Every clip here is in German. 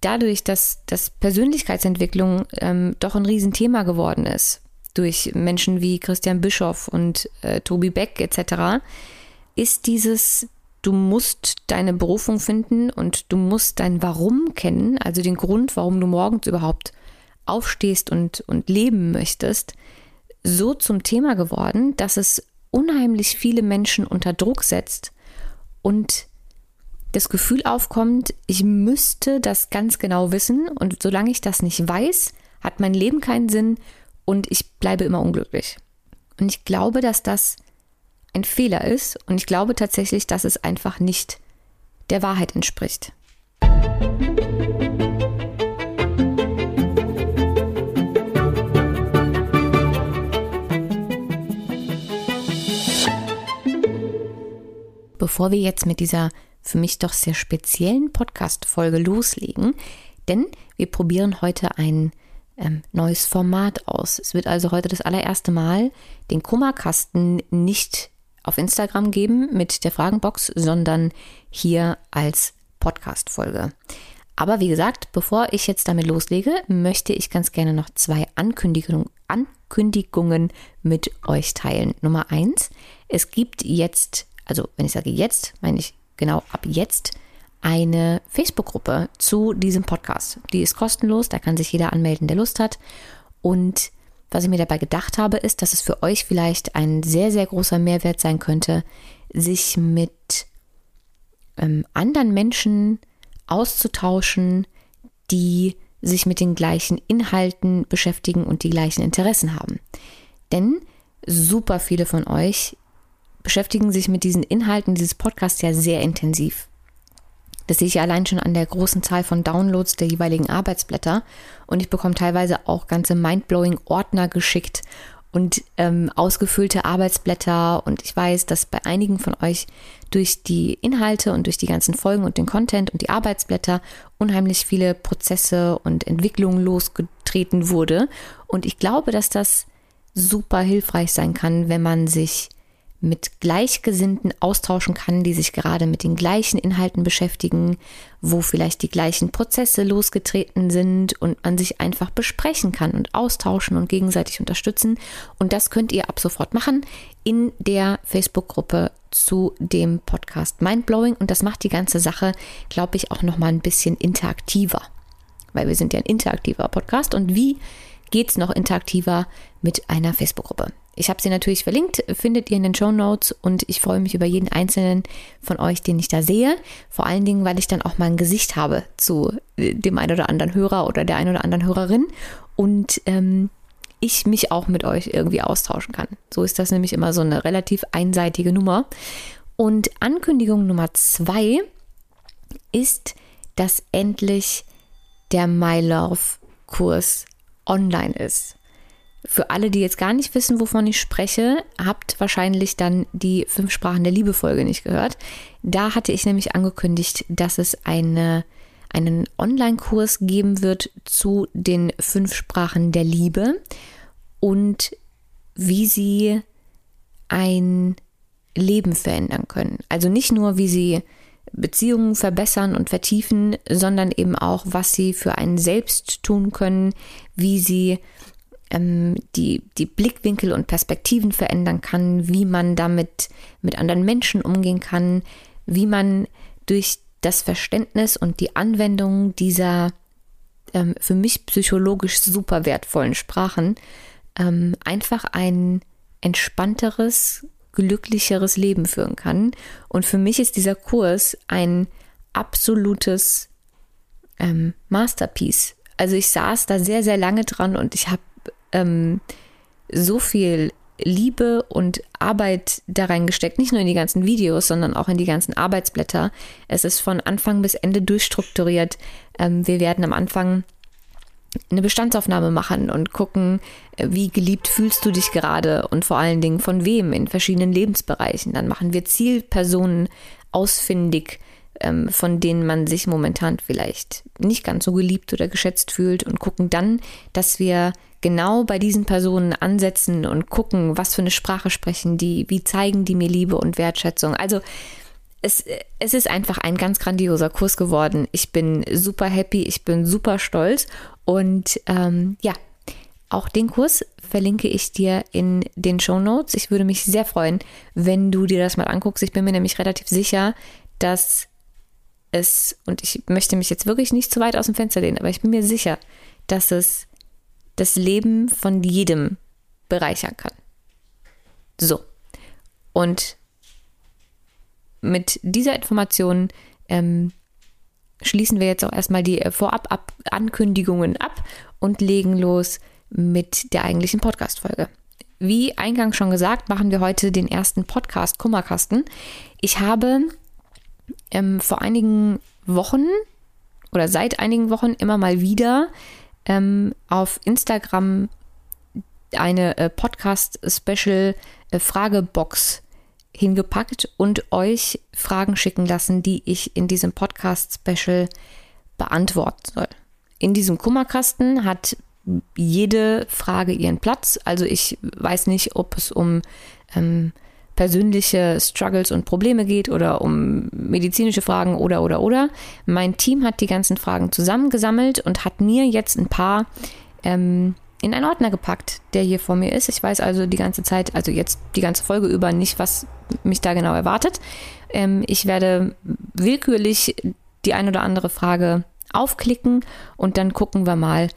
dadurch, dass, dass Persönlichkeitsentwicklung ähm, doch ein Riesenthema geworden ist, durch Menschen wie Christian Bischoff und äh, Tobi Beck etc., ist dieses, du musst deine Berufung finden und du musst dein Warum kennen, also den Grund, warum du morgens überhaupt aufstehst und, und leben möchtest, so zum Thema geworden, dass es unheimlich viele Menschen unter Druck setzt und das Gefühl aufkommt, ich müsste das ganz genau wissen und solange ich das nicht weiß, hat mein Leben keinen Sinn und ich bleibe immer unglücklich. Und ich glaube, dass das ein Fehler ist und ich glaube tatsächlich, dass es einfach nicht der Wahrheit entspricht. Bevor wir jetzt mit dieser für mich doch sehr speziellen Podcast-Folge loslegen, denn wir probieren heute ein ähm, neues Format aus. Es wird also heute das allererste Mal den Kummerkasten nicht auf Instagram geben mit der Fragenbox, sondern hier als Podcast-Folge. Aber wie gesagt, bevor ich jetzt damit loslege, möchte ich ganz gerne noch zwei Ankündigungen, Ankündigungen mit euch teilen. Nummer eins, es gibt jetzt, also wenn ich sage jetzt, meine ich genau ab jetzt eine Facebook-Gruppe zu diesem Podcast. Die ist kostenlos, da kann sich jeder anmelden, der Lust hat. Und was ich mir dabei gedacht habe, ist, dass es für euch vielleicht ein sehr, sehr großer Mehrwert sein könnte, sich mit ähm, anderen Menschen auszutauschen, die sich mit den gleichen Inhalten beschäftigen und die gleichen Interessen haben. Denn super viele von euch beschäftigen sich mit diesen Inhalten dieses Podcasts ja sehr intensiv. Das sehe ich allein schon an der großen Zahl von Downloads der jeweiligen Arbeitsblätter. Und ich bekomme teilweise auch ganze mindblowing Ordner geschickt und ähm, ausgefüllte Arbeitsblätter. Und ich weiß, dass bei einigen von euch durch die Inhalte und durch die ganzen Folgen und den Content und die Arbeitsblätter unheimlich viele Prozesse und Entwicklungen losgetreten wurde. Und ich glaube, dass das super hilfreich sein kann, wenn man sich mit Gleichgesinnten austauschen kann, die sich gerade mit den gleichen Inhalten beschäftigen, wo vielleicht die gleichen Prozesse losgetreten sind und man sich einfach besprechen kann und austauschen und gegenseitig unterstützen. Und das könnt ihr ab sofort machen in der Facebook-Gruppe zu dem Podcast Mindblowing. Und das macht die ganze Sache, glaube ich, auch nochmal ein bisschen interaktiver. Weil wir sind ja ein interaktiver Podcast. Und wie geht es noch interaktiver mit einer Facebook-Gruppe? Ich habe sie natürlich verlinkt, findet ihr in den Show Notes und ich freue mich über jeden einzelnen von euch, den ich da sehe. Vor allen Dingen, weil ich dann auch mal ein Gesicht habe zu äh, dem einen oder anderen Hörer oder der einen oder anderen Hörerin und ähm, ich mich auch mit euch irgendwie austauschen kann. So ist das nämlich immer so eine relativ einseitige Nummer. Und Ankündigung Nummer zwei ist, dass endlich der My Love Kurs online ist. Für alle, die jetzt gar nicht wissen, wovon ich spreche, habt wahrscheinlich dann die fünf Sprachen der Liebe Folge nicht gehört. Da hatte ich nämlich angekündigt, dass es eine, einen Online-Kurs geben wird zu den fünf Sprachen der Liebe und wie sie ein Leben verändern können. Also nicht nur, wie sie Beziehungen verbessern und vertiefen, sondern eben auch, was sie für einen selbst tun können, wie sie ähm, die, die Blickwinkel und Perspektiven verändern kann, wie man damit mit anderen Menschen umgehen kann, wie man durch das Verständnis und die Anwendung dieser ähm, für mich psychologisch super wertvollen Sprachen ähm, einfach ein entspannteres, glücklicheres Leben führen kann. Und für mich ist dieser Kurs ein absolutes ähm, Masterpiece. Also ich saß da sehr, sehr lange dran und ich habe ähm, so viel Liebe und Arbeit da reingesteckt, nicht nur in die ganzen Videos, sondern auch in die ganzen Arbeitsblätter. Es ist von Anfang bis Ende durchstrukturiert. Ähm, wir werden am Anfang eine Bestandsaufnahme machen und gucken, äh, wie geliebt fühlst du dich gerade und vor allen Dingen von wem in verschiedenen Lebensbereichen. Dann machen wir Zielpersonen ausfindig, ähm, von denen man sich momentan vielleicht nicht ganz so geliebt oder geschätzt fühlt und gucken dann, dass wir genau bei diesen Personen ansetzen und gucken, was für eine Sprache sprechen die, wie zeigen die mir Liebe und Wertschätzung. Also es, es ist einfach ein ganz grandioser Kurs geworden. Ich bin super happy, ich bin super stolz und ähm, ja, auch den Kurs verlinke ich dir in den Show Notes. Ich würde mich sehr freuen, wenn du dir das mal anguckst. Ich bin mir nämlich relativ sicher, dass es, und ich möchte mich jetzt wirklich nicht zu weit aus dem Fenster lehnen, aber ich bin mir sicher, dass es das Leben von jedem bereichern kann. So. Und mit dieser Information ähm, schließen wir jetzt auch erstmal die Vorab-Ankündigungen ab und legen los mit der eigentlichen Podcast-Folge. Wie eingangs schon gesagt, machen wir heute den ersten Podcast Kummerkasten. Ich habe ähm, vor einigen Wochen oder seit einigen Wochen immer mal wieder ähm, auf Instagram eine äh, Podcast-Special-Fragebox äh, hingepackt und euch Fragen schicken lassen, die ich in diesem Podcast-Special beantworten soll. In diesem Kummerkasten hat jede Frage ihren Platz. Also ich weiß nicht, ob es um ähm, persönliche Struggles und Probleme geht oder um medizinische Fragen oder oder oder. Mein Team hat die ganzen Fragen zusammengesammelt und hat mir jetzt ein paar ähm, in einen Ordner gepackt, der hier vor mir ist. Ich weiß also die ganze Zeit, also jetzt die ganze Folge über nicht, was mich da genau erwartet. Ähm, ich werde willkürlich die ein oder andere Frage aufklicken und dann gucken wir mal,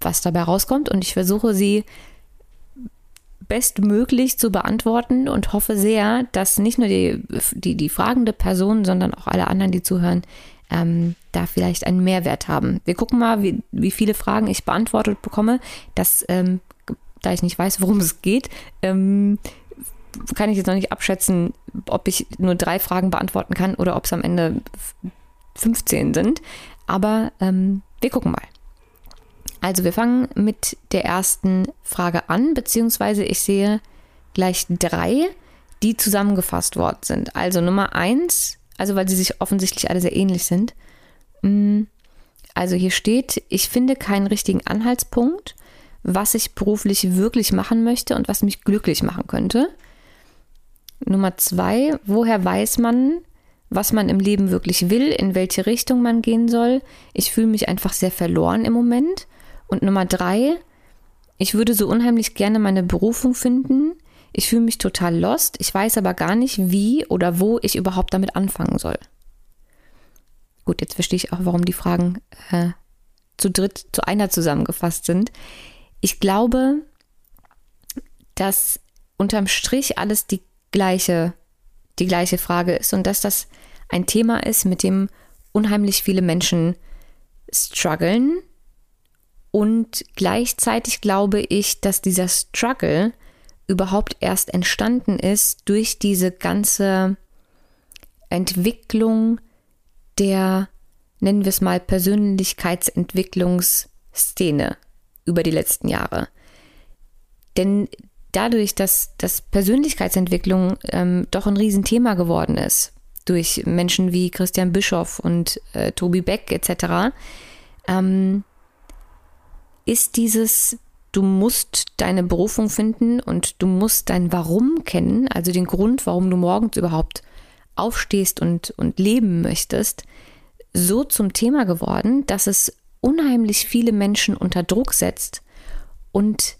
was dabei rauskommt. Und ich versuche sie bestmöglich zu beantworten und hoffe sehr, dass nicht nur die, die, die fragende Person, sondern auch alle anderen, die zuhören, ähm, da vielleicht einen Mehrwert haben. Wir gucken mal, wie, wie viele Fragen ich beantwortet bekomme. Das, ähm, da ich nicht weiß, worum es geht, ähm, kann ich jetzt noch nicht abschätzen, ob ich nur drei Fragen beantworten kann oder ob es am Ende 15 sind. Aber ähm, wir gucken mal. Also wir fangen mit der ersten Frage an, beziehungsweise ich sehe gleich drei, die zusammengefasst worden sind. Also Nummer eins, also weil sie sich offensichtlich alle sehr ähnlich sind. Mm, also hier steht, ich finde keinen richtigen Anhaltspunkt, was ich beruflich wirklich machen möchte und was mich glücklich machen könnte. Nummer zwei, woher weiß man, was man im Leben wirklich will, in welche Richtung man gehen soll? Ich fühle mich einfach sehr verloren im Moment. Und Nummer drei, ich würde so unheimlich gerne meine Berufung finden. Ich fühle mich total lost. Ich weiß aber gar nicht, wie oder wo ich überhaupt damit anfangen soll. Gut, jetzt verstehe ich auch, warum die Fragen äh, zu dritt, zu einer zusammengefasst sind. Ich glaube, dass unterm Strich alles die gleiche, die gleiche Frage ist und dass das ein Thema ist, mit dem unheimlich viele Menschen strugglen und gleichzeitig glaube ich, dass dieser Struggle überhaupt erst entstanden ist durch diese ganze Entwicklung der, nennen wir es mal, Persönlichkeitsentwicklungsszene über die letzten Jahre. Denn dadurch, dass, dass Persönlichkeitsentwicklung ähm, doch ein Riesenthema geworden ist, durch Menschen wie Christian Bischoff und äh, Tobi Beck etc., ähm, ist dieses, du musst deine Berufung finden und du musst dein Warum kennen, also den Grund, warum du morgens überhaupt aufstehst und, und leben möchtest, so zum Thema geworden, dass es unheimlich viele Menschen unter Druck setzt und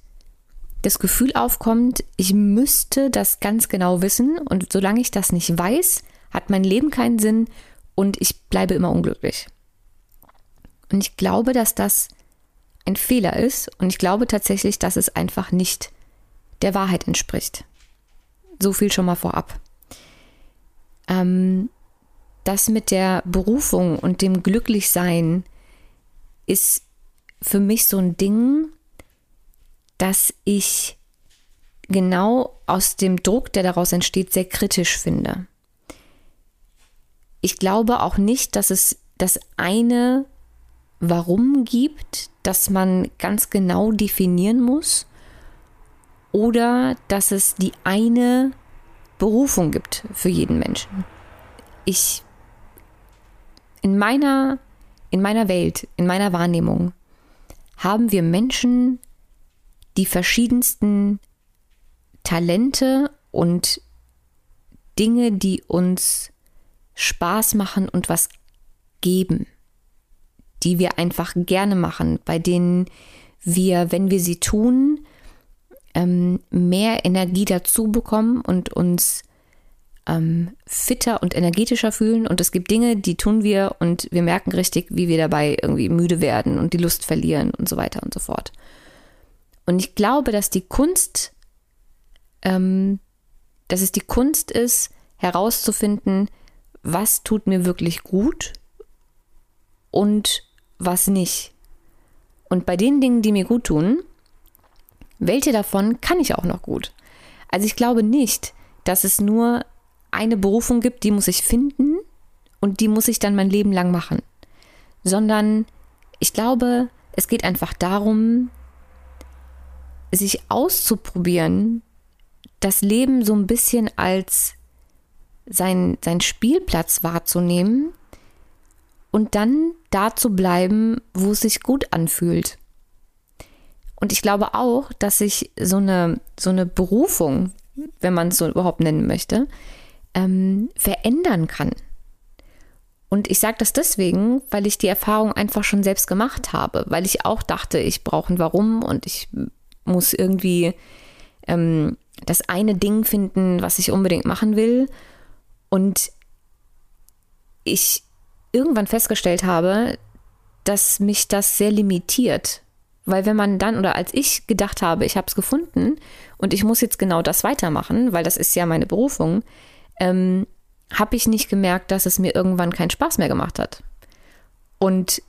das Gefühl aufkommt, ich müsste das ganz genau wissen und solange ich das nicht weiß, hat mein Leben keinen Sinn und ich bleibe immer unglücklich. Und ich glaube, dass das ein Fehler ist und ich glaube tatsächlich, dass es einfach nicht der Wahrheit entspricht. So viel schon mal vorab. Ähm, das mit der Berufung und dem Glücklichsein ist für mich so ein Ding, dass ich genau aus dem Druck, der daraus entsteht, sehr kritisch finde. Ich glaube auch nicht, dass es das eine Warum gibt, das man ganz genau definieren muss oder dass es die eine Berufung gibt für jeden Menschen. Ich in meiner in meiner Welt, in meiner Wahrnehmung haben wir Menschen die verschiedensten Talente und Dinge, die uns Spaß machen und was geben, die wir einfach gerne machen, bei denen wir, wenn wir sie tun, ähm, mehr Energie dazu bekommen und uns ähm, fitter und energetischer fühlen. Und es gibt Dinge, die tun wir und wir merken richtig, wie wir dabei irgendwie müde werden und die Lust verlieren und so weiter und so fort. Und ich glaube, dass die Kunst, ähm, dass es die Kunst ist, herauszufinden, was tut mir wirklich gut und was nicht. Und bei den Dingen, die mir gut tun, welche davon kann ich auch noch gut? Also ich glaube nicht, dass es nur eine Berufung gibt, die muss ich finden und die muss ich dann mein Leben lang machen, sondern ich glaube, es geht einfach darum, sich auszuprobieren, das Leben so ein bisschen als sein, sein Spielplatz wahrzunehmen und dann da zu bleiben, wo es sich gut anfühlt. Und ich glaube auch, dass sich so eine, so eine Berufung, wenn man es so überhaupt nennen möchte, ähm, verändern kann. Und ich sage das deswegen, weil ich die Erfahrung einfach schon selbst gemacht habe, weil ich auch dachte, ich brauche ein Warum und ich muss irgendwie ähm, das eine Ding finden, was ich unbedingt machen will. Und ich irgendwann festgestellt habe, dass mich das sehr limitiert, weil wenn man dann oder als ich gedacht habe, ich habe es gefunden und ich muss jetzt genau das weitermachen, weil das ist ja meine Berufung, ähm, habe ich nicht gemerkt, dass es mir irgendwann keinen Spaß mehr gemacht hat. Und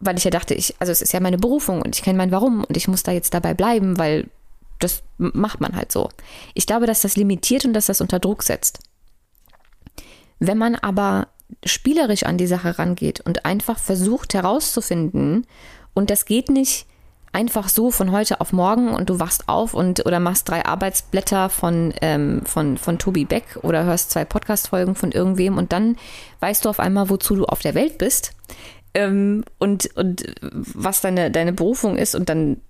weil ich ja dachte, ich, also es ist ja meine Berufung und ich kenne mein Warum und ich muss da jetzt dabei bleiben, weil das macht man halt so. Ich glaube, dass das limitiert und dass das unter Druck setzt. Wenn man aber spielerisch an die Sache rangeht und einfach versucht herauszufinden, und das geht nicht einfach so von heute auf morgen und du wachst auf und oder machst drei Arbeitsblätter von, ähm, von, von Tobi Beck oder hörst zwei Podcast-Folgen von irgendwem und dann weißt du auf einmal, wozu du auf der Welt bist ähm, und, und was deine, deine Berufung ist und dann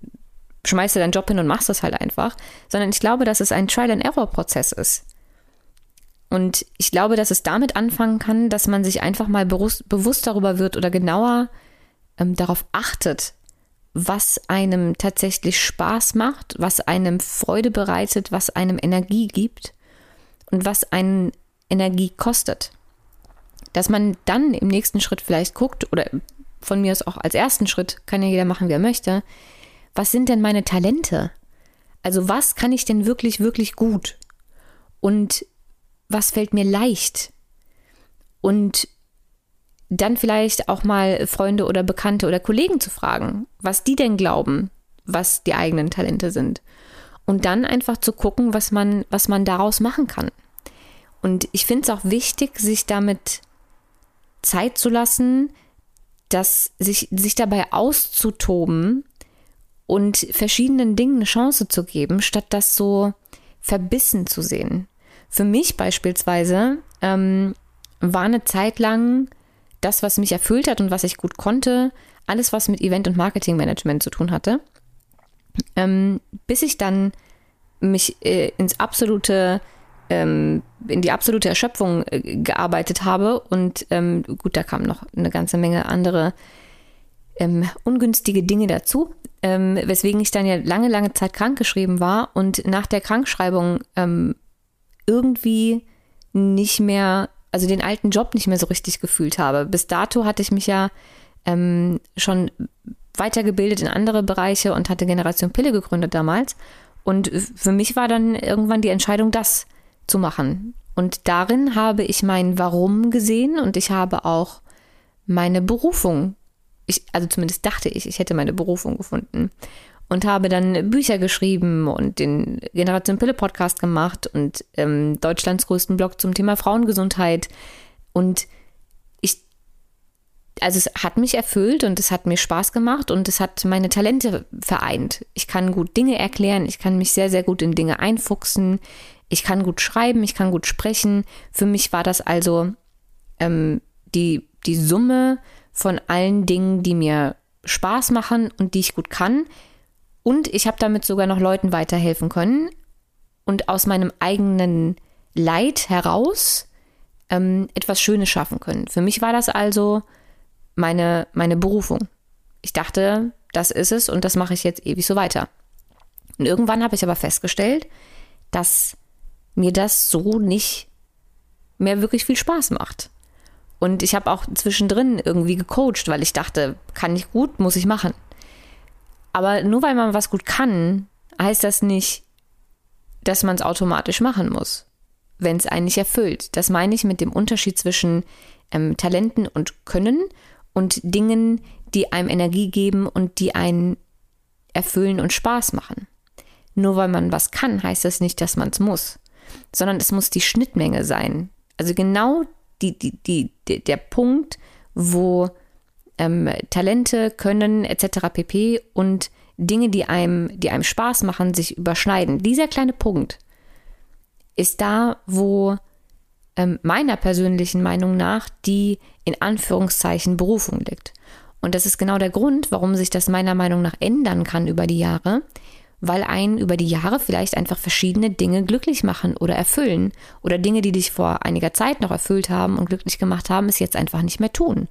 schmeißt du deinen Job hin und machst das halt einfach, sondern ich glaube, dass es ein Trial-and-Error-Prozess ist. Und ich glaube, dass es damit anfangen kann, dass man sich einfach mal bewusst, darüber wird oder genauer ähm, darauf achtet, was einem tatsächlich Spaß macht, was einem Freude bereitet, was einem Energie gibt und was einen Energie kostet. Dass man dann im nächsten Schritt vielleicht guckt, oder von mir aus auch als ersten Schritt, kann ja jeder machen, wie er möchte, was sind denn meine Talente? Also was kann ich denn wirklich, wirklich gut? Und was fällt mir leicht? Und dann vielleicht auch mal Freunde oder Bekannte oder Kollegen zu fragen, was die denn glauben, was die eigenen Talente sind. Und dann einfach zu gucken, was man, was man daraus machen kann. Und ich finde es auch wichtig, sich damit Zeit zu lassen, dass sich, sich dabei auszutoben und verschiedenen Dingen eine Chance zu geben, statt das so verbissen zu sehen. Für mich beispielsweise ähm, war eine Zeit lang das, was mich erfüllt hat und was ich gut konnte, alles, was mit Event- und Marketingmanagement zu tun hatte. Ähm, bis ich dann mich äh, ins absolute, ähm, in die absolute Erschöpfung äh, gearbeitet habe. Und ähm, gut, da kamen noch eine ganze Menge andere ähm, ungünstige Dinge dazu, ähm, weswegen ich dann ja lange, lange Zeit krankgeschrieben war und nach der Krankschreibung ähm, irgendwie nicht mehr also den alten Job nicht mehr so richtig gefühlt habe. Bis dato hatte ich mich ja ähm, schon weitergebildet in andere Bereiche und hatte Generation Pille gegründet damals. Und für mich war dann irgendwann die Entscheidung, das zu machen. Und darin habe ich mein Warum gesehen und ich habe auch meine Berufung. Ich, also zumindest dachte ich, ich hätte meine Berufung gefunden und habe dann Bücher geschrieben und den Generation Pille Podcast gemacht und ähm, Deutschlands größten Blog zum Thema Frauengesundheit. Und ich, also es hat mich erfüllt und es hat mir Spaß gemacht und es hat meine Talente vereint. Ich kann gut Dinge erklären, ich kann mich sehr, sehr gut in Dinge einfuchsen, ich kann gut schreiben, ich kann gut sprechen. Für mich war das also ähm, die, die Summe von allen Dingen, die mir Spaß machen und die ich gut kann, und ich habe damit sogar noch Leuten weiterhelfen können. Und aus meinem eigenen Leid heraus ähm, etwas Schönes schaffen können. Für mich war das also meine, meine Berufung. Ich dachte, das ist es und das mache ich jetzt ewig so weiter. Und irgendwann habe ich aber festgestellt, dass mir das so nicht mehr wirklich viel Spaß macht. Und ich habe auch zwischendrin irgendwie gecoacht, weil ich dachte, kann ich gut, muss ich machen. Aber nur weil man was gut kann, heißt das nicht, dass man es automatisch machen muss, wenn es einen nicht erfüllt. Das meine ich mit dem Unterschied zwischen ähm, Talenten und Können und Dingen, die einem Energie geben und die einen erfüllen und Spaß machen. Nur weil man was kann, heißt das nicht, dass man es muss, sondern es muss die Schnittmenge sein. Also genau die, die, die, der Punkt, wo ähm, Talente, Können etc. pp. und Dinge, die einem, die einem Spaß machen, sich überschneiden. Dieser kleine Punkt ist da, wo ähm, meiner persönlichen Meinung nach die in Anführungszeichen Berufung liegt. Und das ist genau der Grund, warum sich das meiner Meinung nach ändern kann über die Jahre, weil einen über die Jahre vielleicht einfach verschiedene Dinge glücklich machen oder erfüllen oder Dinge, die dich vor einiger Zeit noch erfüllt haben und glücklich gemacht haben, es jetzt einfach nicht mehr tun.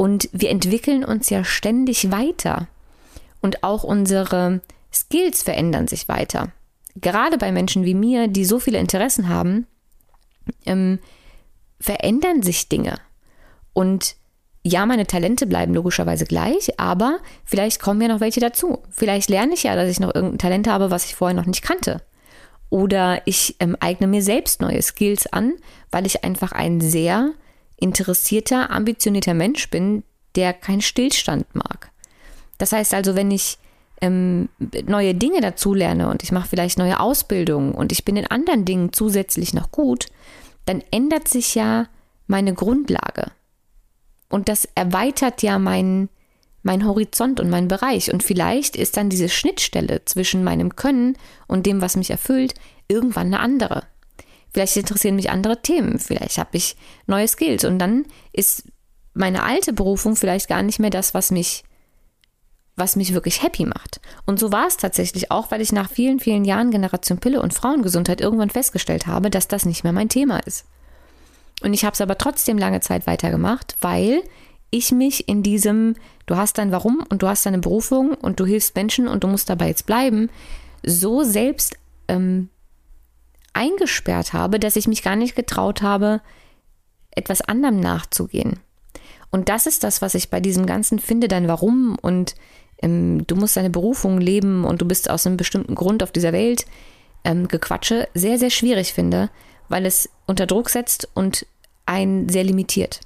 Und wir entwickeln uns ja ständig weiter und auch unsere Skills verändern sich weiter. Gerade bei Menschen wie mir, die so viele Interessen haben, ähm, verändern sich Dinge. Und ja, meine Talente bleiben logischerweise gleich, aber vielleicht kommen ja noch welche dazu. Vielleicht lerne ich ja, dass ich noch irgendein Talent habe, was ich vorher noch nicht kannte. Oder ich ähm, eigne mir selbst neue Skills an, weil ich einfach ein sehr interessierter, ambitionierter Mensch bin, der keinen Stillstand mag. Das heißt also, wenn ich ähm, neue Dinge dazulerne und ich mache vielleicht neue Ausbildungen und ich bin in anderen Dingen zusätzlich noch gut, dann ändert sich ja meine Grundlage. Und das erweitert ja meinen mein Horizont und meinen Bereich. Und vielleicht ist dann diese Schnittstelle zwischen meinem Können und dem, was mich erfüllt, irgendwann eine andere. Vielleicht interessieren mich andere Themen, vielleicht habe ich neue Skills und dann ist meine alte Berufung vielleicht gar nicht mehr das, was mich was mich wirklich happy macht. Und so war es tatsächlich auch, weil ich nach vielen, vielen Jahren Generation Pille und Frauengesundheit irgendwann festgestellt habe, dass das nicht mehr mein Thema ist. Und ich habe es aber trotzdem lange Zeit weitergemacht, weil ich mich in diesem, du hast dein Warum und du hast deine Berufung und du hilfst Menschen und du musst dabei jetzt bleiben, so selbst ähm, eingesperrt habe, dass ich mich gar nicht getraut habe, etwas anderem nachzugehen. Und das ist das, was ich bei diesem ganzen Finde dein Warum und ähm, du musst deine Berufung leben und du bist aus einem bestimmten Grund auf dieser Welt ähm, Gequatsche sehr, sehr schwierig finde, weil es unter Druck setzt und einen sehr limitiert.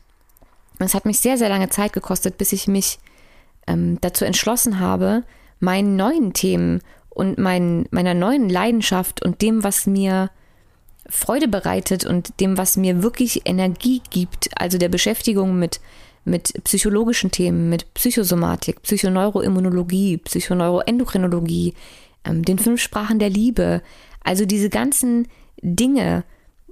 Es hat mich sehr, sehr lange Zeit gekostet, bis ich mich ähm, dazu entschlossen habe, meinen neuen Themen und mein, meiner neuen Leidenschaft und dem, was mir Freude bereitet und dem, was mir wirklich Energie gibt, also der Beschäftigung mit, mit psychologischen Themen, mit Psychosomatik, Psychoneuroimmunologie, Psychoneuroendokrinologie, ähm, den fünf Sprachen der Liebe, also diese ganzen Dinge,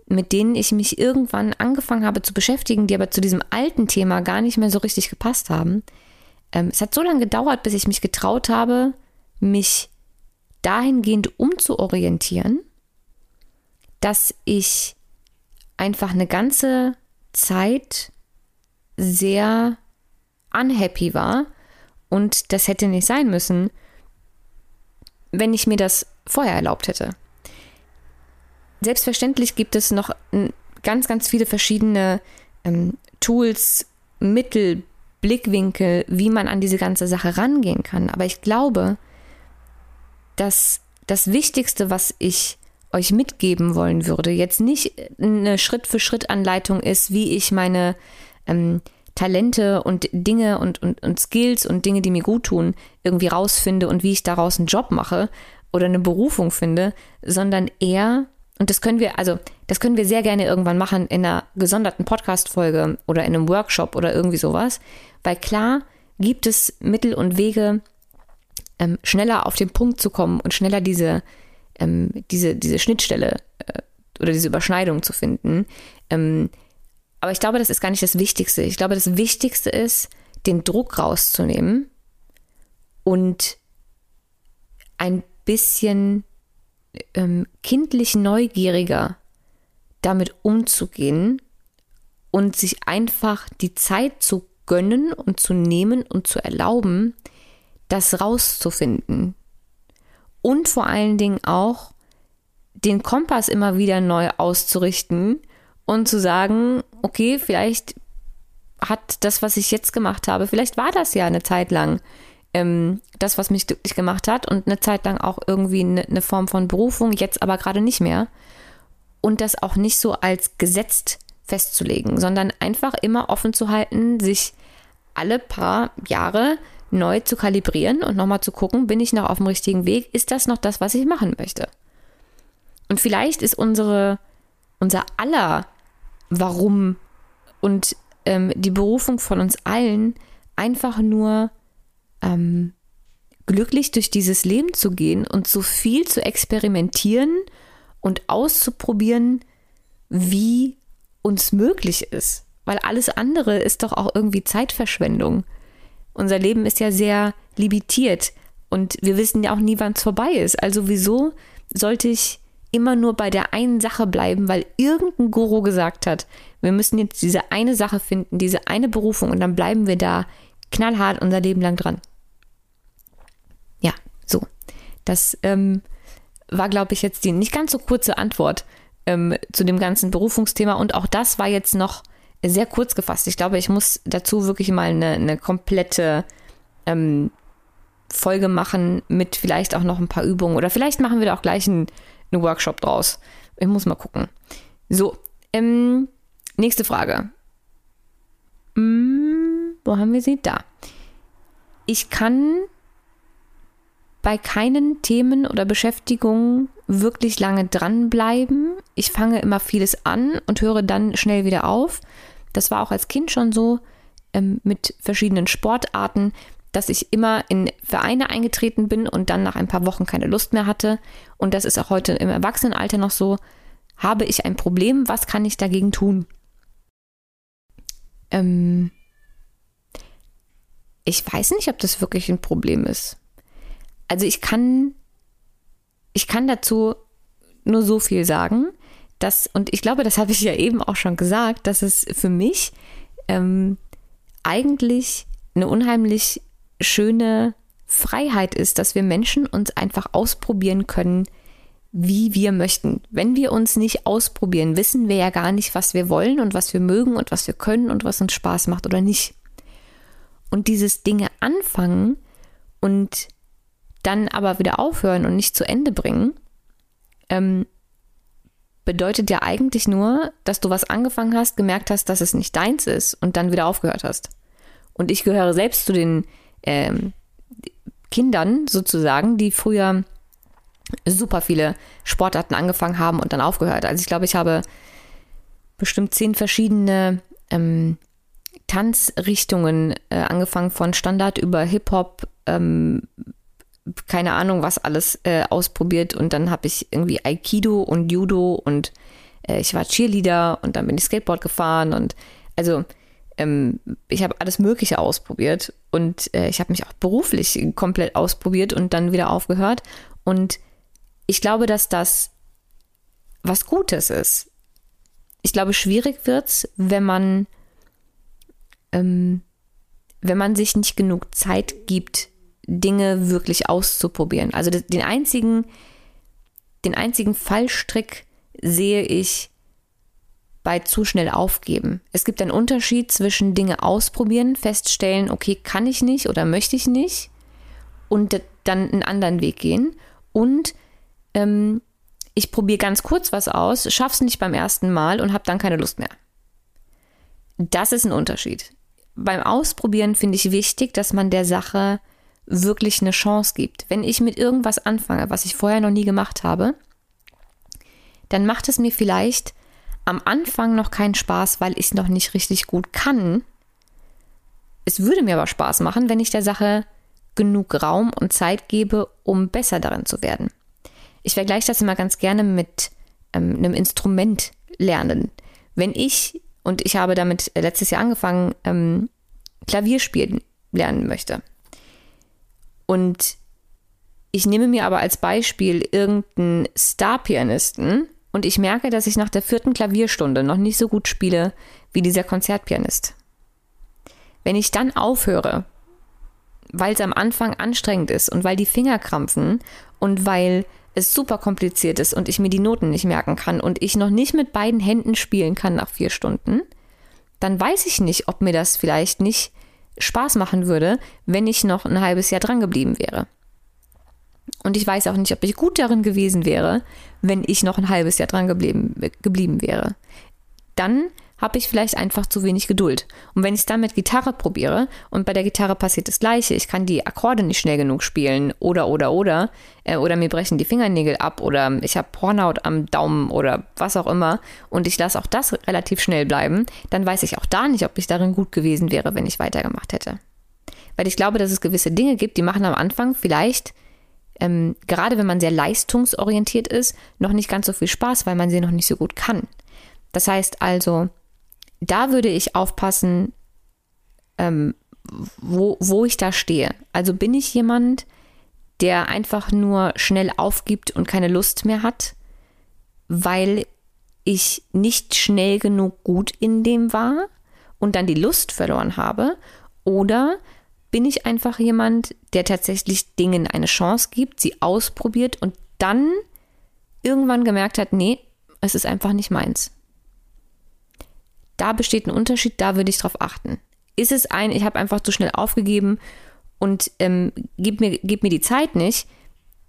mit denen ich mich irgendwann angefangen habe zu beschäftigen, die aber zu diesem alten Thema gar nicht mehr so richtig gepasst haben. Ähm, es hat so lange gedauert, bis ich mich getraut habe, mich dahingehend umzuorientieren, dass ich einfach eine ganze Zeit sehr unhappy war und das hätte nicht sein müssen, wenn ich mir das vorher erlaubt hätte. Selbstverständlich gibt es noch ganz, ganz viele verschiedene ähm, Tools, Mittel, Blickwinkel, wie man an diese ganze Sache rangehen kann. Aber ich glaube, dass das Wichtigste, was ich euch mitgeben wollen würde, jetzt nicht eine Schritt-für-Schritt-Anleitung ist, wie ich meine ähm, Talente und Dinge und, und, und Skills und Dinge, die mir gut tun, irgendwie rausfinde und wie ich daraus einen Job mache oder eine Berufung finde, sondern eher und das können wir, also, das können wir sehr gerne irgendwann machen in einer gesonderten Podcast-Folge oder in einem Workshop oder irgendwie sowas. Weil klar gibt es Mittel und Wege, ähm, schneller auf den Punkt zu kommen und schneller diese, ähm, diese, diese Schnittstelle äh, oder diese Überschneidung zu finden. Ähm, aber ich glaube, das ist gar nicht das Wichtigste. Ich glaube, das Wichtigste ist, den Druck rauszunehmen und ein bisschen ähm, kindlich neugieriger damit umzugehen, und sich einfach die Zeit zu gönnen und zu nehmen und zu erlauben, das rauszufinden. Und vor allen Dingen auch den Kompass immer wieder neu auszurichten und zu sagen, okay, vielleicht hat das, was ich jetzt gemacht habe, vielleicht war das ja eine Zeit lang ähm, das, was mich glücklich gemacht hat und eine Zeit lang auch irgendwie eine, eine Form von Berufung, jetzt aber gerade nicht mehr. Und das auch nicht so als gesetzt festzulegen, sondern einfach immer offen zu halten, sich alle paar Jahre neu zu kalibrieren und nochmal zu gucken, bin ich noch auf dem richtigen Weg? Ist das noch das, was ich machen möchte? Und vielleicht ist unsere, unser aller Warum und ähm, die Berufung von uns allen einfach nur ähm, glücklich durch dieses Leben zu gehen und so viel zu experimentieren und auszuprobieren, wie uns möglich ist. Weil alles andere ist doch auch irgendwie Zeitverschwendung. Unser Leben ist ja sehr limitiert und wir wissen ja auch nie, wann es vorbei ist. Also wieso sollte ich immer nur bei der einen Sache bleiben, weil irgendein Guru gesagt hat, wir müssen jetzt diese eine Sache finden, diese eine Berufung und dann bleiben wir da knallhart unser Leben lang dran. Ja, so. Das ähm, war, glaube ich, jetzt die nicht ganz so kurze Antwort ähm, zu dem ganzen Berufungsthema. Und auch das war jetzt noch sehr kurz gefasst. Ich glaube, ich muss dazu wirklich mal eine, eine komplette ähm, Folge machen mit vielleicht auch noch ein paar Übungen. Oder vielleicht machen wir da auch gleich einen, einen Workshop draus. Ich muss mal gucken. So, ähm, nächste Frage. Hm, wo haben wir sie? Da. Ich kann bei keinen Themen oder Beschäftigungen wirklich lange dranbleiben. Ich fange immer vieles an und höre dann schnell wieder auf. Das war auch als Kind schon so ähm, mit verschiedenen Sportarten, dass ich immer in Vereine eingetreten bin und dann nach ein paar Wochen keine Lust mehr hatte. Und das ist auch heute im Erwachsenenalter noch so. Habe ich ein Problem? Was kann ich dagegen tun? Ähm ich weiß nicht, ob das wirklich ein Problem ist. Also ich kann, ich kann dazu nur so viel sagen, dass, und ich glaube, das habe ich ja eben auch schon gesagt, dass es für mich ähm, eigentlich eine unheimlich schöne Freiheit ist, dass wir Menschen uns einfach ausprobieren können, wie wir möchten. Wenn wir uns nicht ausprobieren, wissen wir ja gar nicht, was wir wollen und was wir mögen und was wir können und was uns Spaß macht oder nicht. Und dieses Dinge anfangen und dann aber wieder aufhören und nicht zu Ende bringen, ähm, bedeutet ja eigentlich nur, dass du was angefangen hast, gemerkt hast, dass es nicht deins ist und dann wieder aufgehört hast. Und ich gehöre selbst zu den ähm, Kindern sozusagen, die früher super viele Sportarten angefangen haben und dann aufgehört. Also ich glaube, ich habe bestimmt zehn verschiedene ähm, Tanzrichtungen äh, angefangen von Standard über Hip-Hop, ähm, keine Ahnung, was alles äh, ausprobiert und dann habe ich irgendwie Aikido und Judo und äh, ich war Cheerleader und dann bin ich Skateboard gefahren und also ähm, ich habe alles Mögliche ausprobiert und äh, ich habe mich auch beruflich komplett ausprobiert und dann wieder aufgehört und ich glaube, dass das was Gutes ist. Ich glaube, schwierig wird's, wenn man ähm, wenn man sich nicht genug Zeit gibt, Dinge wirklich auszuprobieren. Also den einzigen, den einzigen Fallstrick sehe ich bei zu schnell aufgeben. Es gibt einen Unterschied zwischen Dinge ausprobieren, feststellen, okay, kann ich nicht oder möchte ich nicht und dann einen anderen Weg gehen und ähm, ich probiere ganz kurz was aus, schaff's nicht beim ersten Mal und habe dann keine Lust mehr. Das ist ein Unterschied. Beim Ausprobieren finde ich wichtig, dass man der Sache wirklich eine Chance gibt. Wenn ich mit irgendwas anfange, was ich vorher noch nie gemacht habe, dann macht es mir vielleicht am Anfang noch keinen Spaß, weil ich es noch nicht richtig gut kann. Es würde mir aber Spaß machen, wenn ich der Sache genug Raum und Zeit gebe, um besser darin zu werden. Ich vergleiche das immer ganz gerne mit ähm, einem Instrument lernen. Wenn ich, und ich habe damit letztes Jahr angefangen, ähm, Klavier spielen lernen möchte, und ich nehme mir aber als Beispiel irgendeinen Star-Pianisten und ich merke, dass ich nach der vierten Klavierstunde noch nicht so gut spiele wie dieser Konzertpianist. Wenn ich dann aufhöre, weil es am Anfang anstrengend ist und weil die Finger krampfen und weil es super kompliziert ist und ich mir die Noten nicht merken kann und ich noch nicht mit beiden Händen spielen kann nach vier Stunden, dann weiß ich nicht, ob mir das vielleicht nicht Spaß machen würde, wenn ich noch ein halbes Jahr dran geblieben wäre. Und ich weiß auch nicht, ob ich gut darin gewesen wäre, wenn ich noch ein halbes Jahr dran geblieben, geblieben wäre. Dann habe ich vielleicht einfach zu wenig Geduld. Und wenn ich es dann mit Gitarre probiere und bei der Gitarre passiert das Gleiche, ich kann die Akkorde nicht schnell genug spielen oder oder oder äh, oder mir brechen die Fingernägel ab oder ich habe Hornhaut am Daumen oder was auch immer und ich lasse auch das relativ schnell bleiben, dann weiß ich auch da nicht, ob ich darin gut gewesen wäre, wenn ich weitergemacht hätte. Weil ich glaube, dass es gewisse Dinge gibt, die machen am Anfang vielleicht ähm, gerade wenn man sehr leistungsorientiert ist, noch nicht ganz so viel Spaß, weil man sie noch nicht so gut kann. Das heißt also, da würde ich aufpassen, ähm, wo, wo ich da stehe. Also bin ich jemand, der einfach nur schnell aufgibt und keine Lust mehr hat, weil ich nicht schnell genug gut in dem war und dann die Lust verloren habe? Oder bin ich einfach jemand, der tatsächlich Dingen eine Chance gibt, sie ausprobiert und dann irgendwann gemerkt hat, nee, es ist einfach nicht meins. Da besteht ein Unterschied, da würde ich drauf achten. Ist es ein, ich habe einfach zu schnell aufgegeben und ähm, gib, mir, gib mir die Zeit nicht,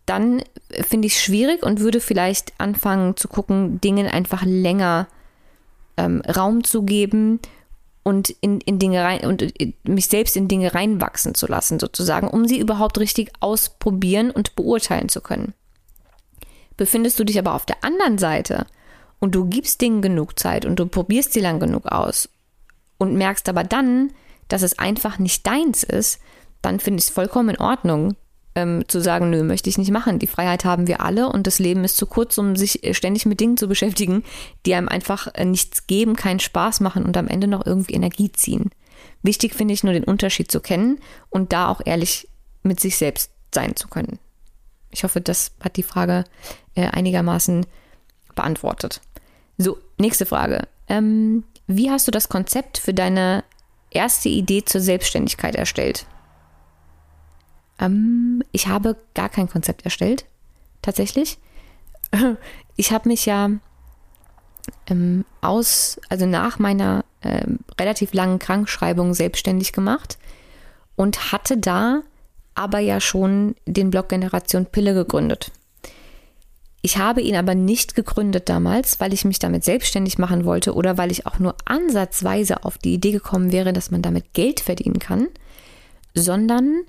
dann finde ich es schwierig und würde vielleicht anfangen zu gucken, Dingen einfach länger ähm, Raum zu geben und in, in Dinge rein und äh, mich selbst in Dinge reinwachsen zu lassen, sozusagen, um sie überhaupt richtig ausprobieren und beurteilen zu können. Befindest du dich aber auf der anderen Seite und du gibst Dingen genug Zeit und du probierst sie lang genug aus und merkst aber dann, dass es einfach nicht deins ist, dann finde ich es vollkommen in Ordnung, ähm, zu sagen, nö, möchte ich nicht machen. Die Freiheit haben wir alle und das Leben ist zu kurz, um sich äh, ständig mit Dingen zu beschäftigen, die einem einfach äh, nichts geben, keinen Spaß machen und am Ende noch irgendwie Energie ziehen. Wichtig finde ich nur den Unterschied zu kennen und da auch ehrlich mit sich selbst sein zu können. Ich hoffe, das hat die Frage äh, einigermaßen beantwortet. So, nächste Frage. Ähm, wie hast du das Konzept für deine erste Idee zur Selbstständigkeit erstellt? Ähm, ich habe gar kein Konzept erstellt, tatsächlich. Ich habe mich ja ähm, aus, also nach meiner ähm, relativ langen Krankschreibung selbstständig gemacht und hatte da aber ja schon den Blog Generation Pille gegründet. Ich habe ihn aber nicht gegründet damals, weil ich mich damit selbstständig machen wollte oder weil ich auch nur ansatzweise auf die Idee gekommen wäre, dass man damit Geld verdienen kann, sondern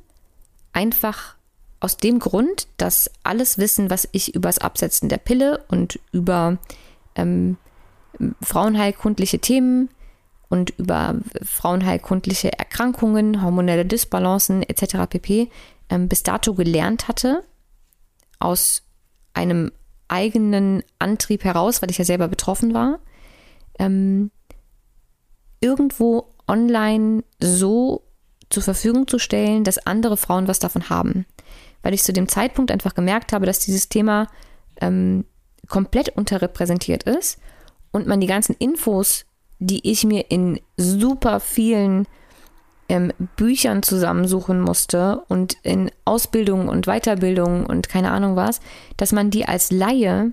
einfach aus dem Grund, dass alles Wissen, was ich über das Absetzen der Pille und über ähm, frauenheilkundliche Themen und über frauenheilkundliche Erkrankungen, hormonelle Disbalancen etc. pp. Ähm, bis dato gelernt hatte, aus einem eigenen Antrieb heraus, weil ich ja selber betroffen war, ähm, irgendwo online so zur Verfügung zu stellen, dass andere Frauen was davon haben. Weil ich zu dem Zeitpunkt einfach gemerkt habe, dass dieses Thema ähm, komplett unterrepräsentiert ist und man die ganzen Infos, die ich mir in super vielen ähm, Büchern zusammensuchen musste und in Ausbildung und Weiterbildung und keine Ahnung was, dass man die als Laie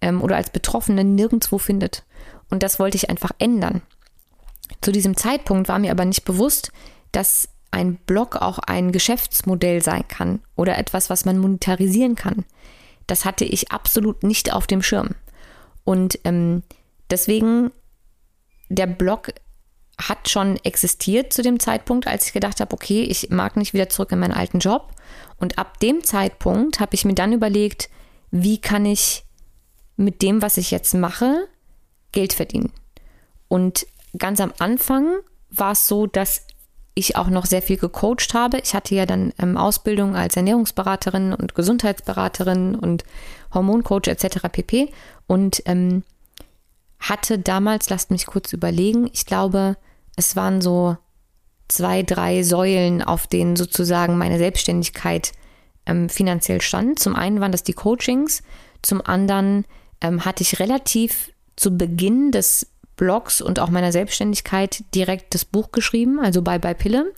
ähm, oder als Betroffene nirgendwo findet. Und das wollte ich einfach ändern. Zu diesem Zeitpunkt war mir aber nicht bewusst, dass ein Blog auch ein Geschäftsmodell sein kann oder etwas, was man monetarisieren kann. Das hatte ich absolut nicht auf dem Schirm. Und ähm, deswegen, der Blog hat schon existiert zu dem Zeitpunkt, als ich gedacht habe, okay, ich mag nicht wieder zurück in meinen alten Job. Und ab dem Zeitpunkt habe ich mir dann überlegt, wie kann ich mit dem, was ich jetzt mache, Geld verdienen. Und ganz am Anfang war es so, dass ich auch noch sehr viel gecoacht habe. Ich hatte ja dann ähm, Ausbildung als Ernährungsberaterin und Gesundheitsberaterin und Hormoncoach etc. pp. Und ähm, hatte damals, lasst mich kurz überlegen, ich glaube, es waren so zwei, drei Säulen, auf denen sozusagen meine Selbstständigkeit ähm, finanziell stand. Zum einen waren das die Coachings, zum anderen ähm, hatte ich relativ zu Beginn des Blogs und auch meiner Selbstständigkeit direkt das Buch geschrieben, also bei bei Pille.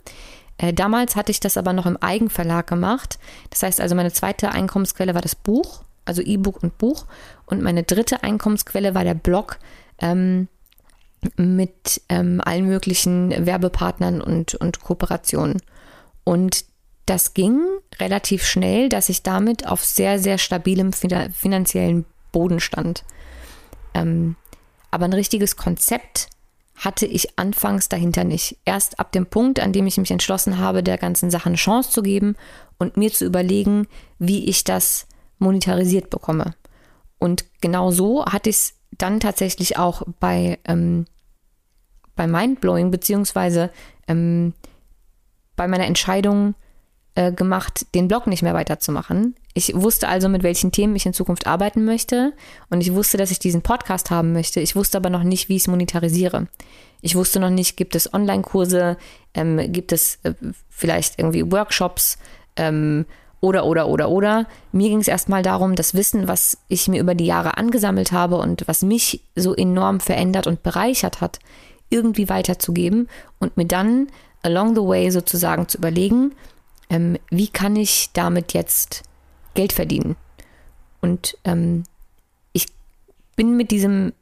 Äh, damals hatte ich das aber noch im Eigenverlag gemacht. Das heißt also, meine zweite Einkommensquelle war das Buch, also E-Book und Buch. Und meine dritte Einkommensquelle war der Blog ähm, mit ähm, allen möglichen Werbepartnern und, und Kooperationen. Und das ging relativ schnell, dass ich damit auf sehr, sehr stabilem finanziellen Boden stand. Ähm, aber ein richtiges Konzept hatte ich anfangs dahinter nicht. Erst ab dem Punkt, an dem ich mich entschlossen habe, der ganzen Sache eine Chance zu geben und mir zu überlegen, wie ich das monetarisiert bekomme. Und genau so hatte ich es dann tatsächlich auch bei, ähm, bei Mindblowing, beziehungsweise ähm, bei meiner Entscheidung, äh, gemacht, den Blog nicht mehr weiterzumachen. Ich wusste also, mit welchen Themen ich in Zukunft arbeiten möchte und ich wusste, dass ich diesen Podcast haben möchte. Ich wusste aber noch nicht, wie ich es monetarisiere. Ich wusste noch nicht, gibt es Online-Kurse, ähm, gibt es äh, vielleicht irgendwie Workshops ähm, oder, oder, oder, oder. Mir ging es erstmal darum, das Wissen, was ich mir über die Jahre angesammelt habe und was mich so enorm verändert und bereichert hat, irgendwie weiterzugeben und mir dann along the way sozusagen zu überlegen, ähm, wie kann ich damit jetzt Geld verdienen? Und ähm, ich bin mit diesem,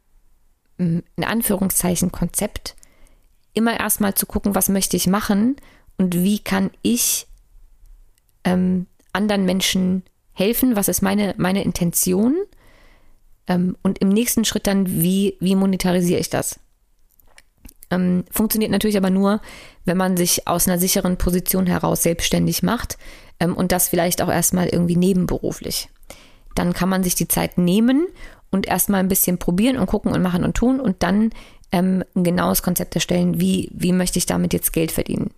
in Anführungszeichen, Konzept immer erstmal zu gucken, was möchte ich machen und wie kann ich ähm, anderen Menschen helfen, was ist meine, meine Intention ähm, und im nächsten Schritt dann, wie, wie monetarisiere ich das? Ähm, funktioniert natürlich aber nur, wenn man sich aus einer sicheren Position heraus selbstständig macht ähm, und das vielleicht auch erstmal irgendwie nebenberuflich. Dann kann man sich die Zeit nehmen und erstmal ein bisschen probieren und gucken und machen und tun und dann ähm, ein genaues Konzept erstellen, wie, wie möchte ich damit jetzt Geld verdienen.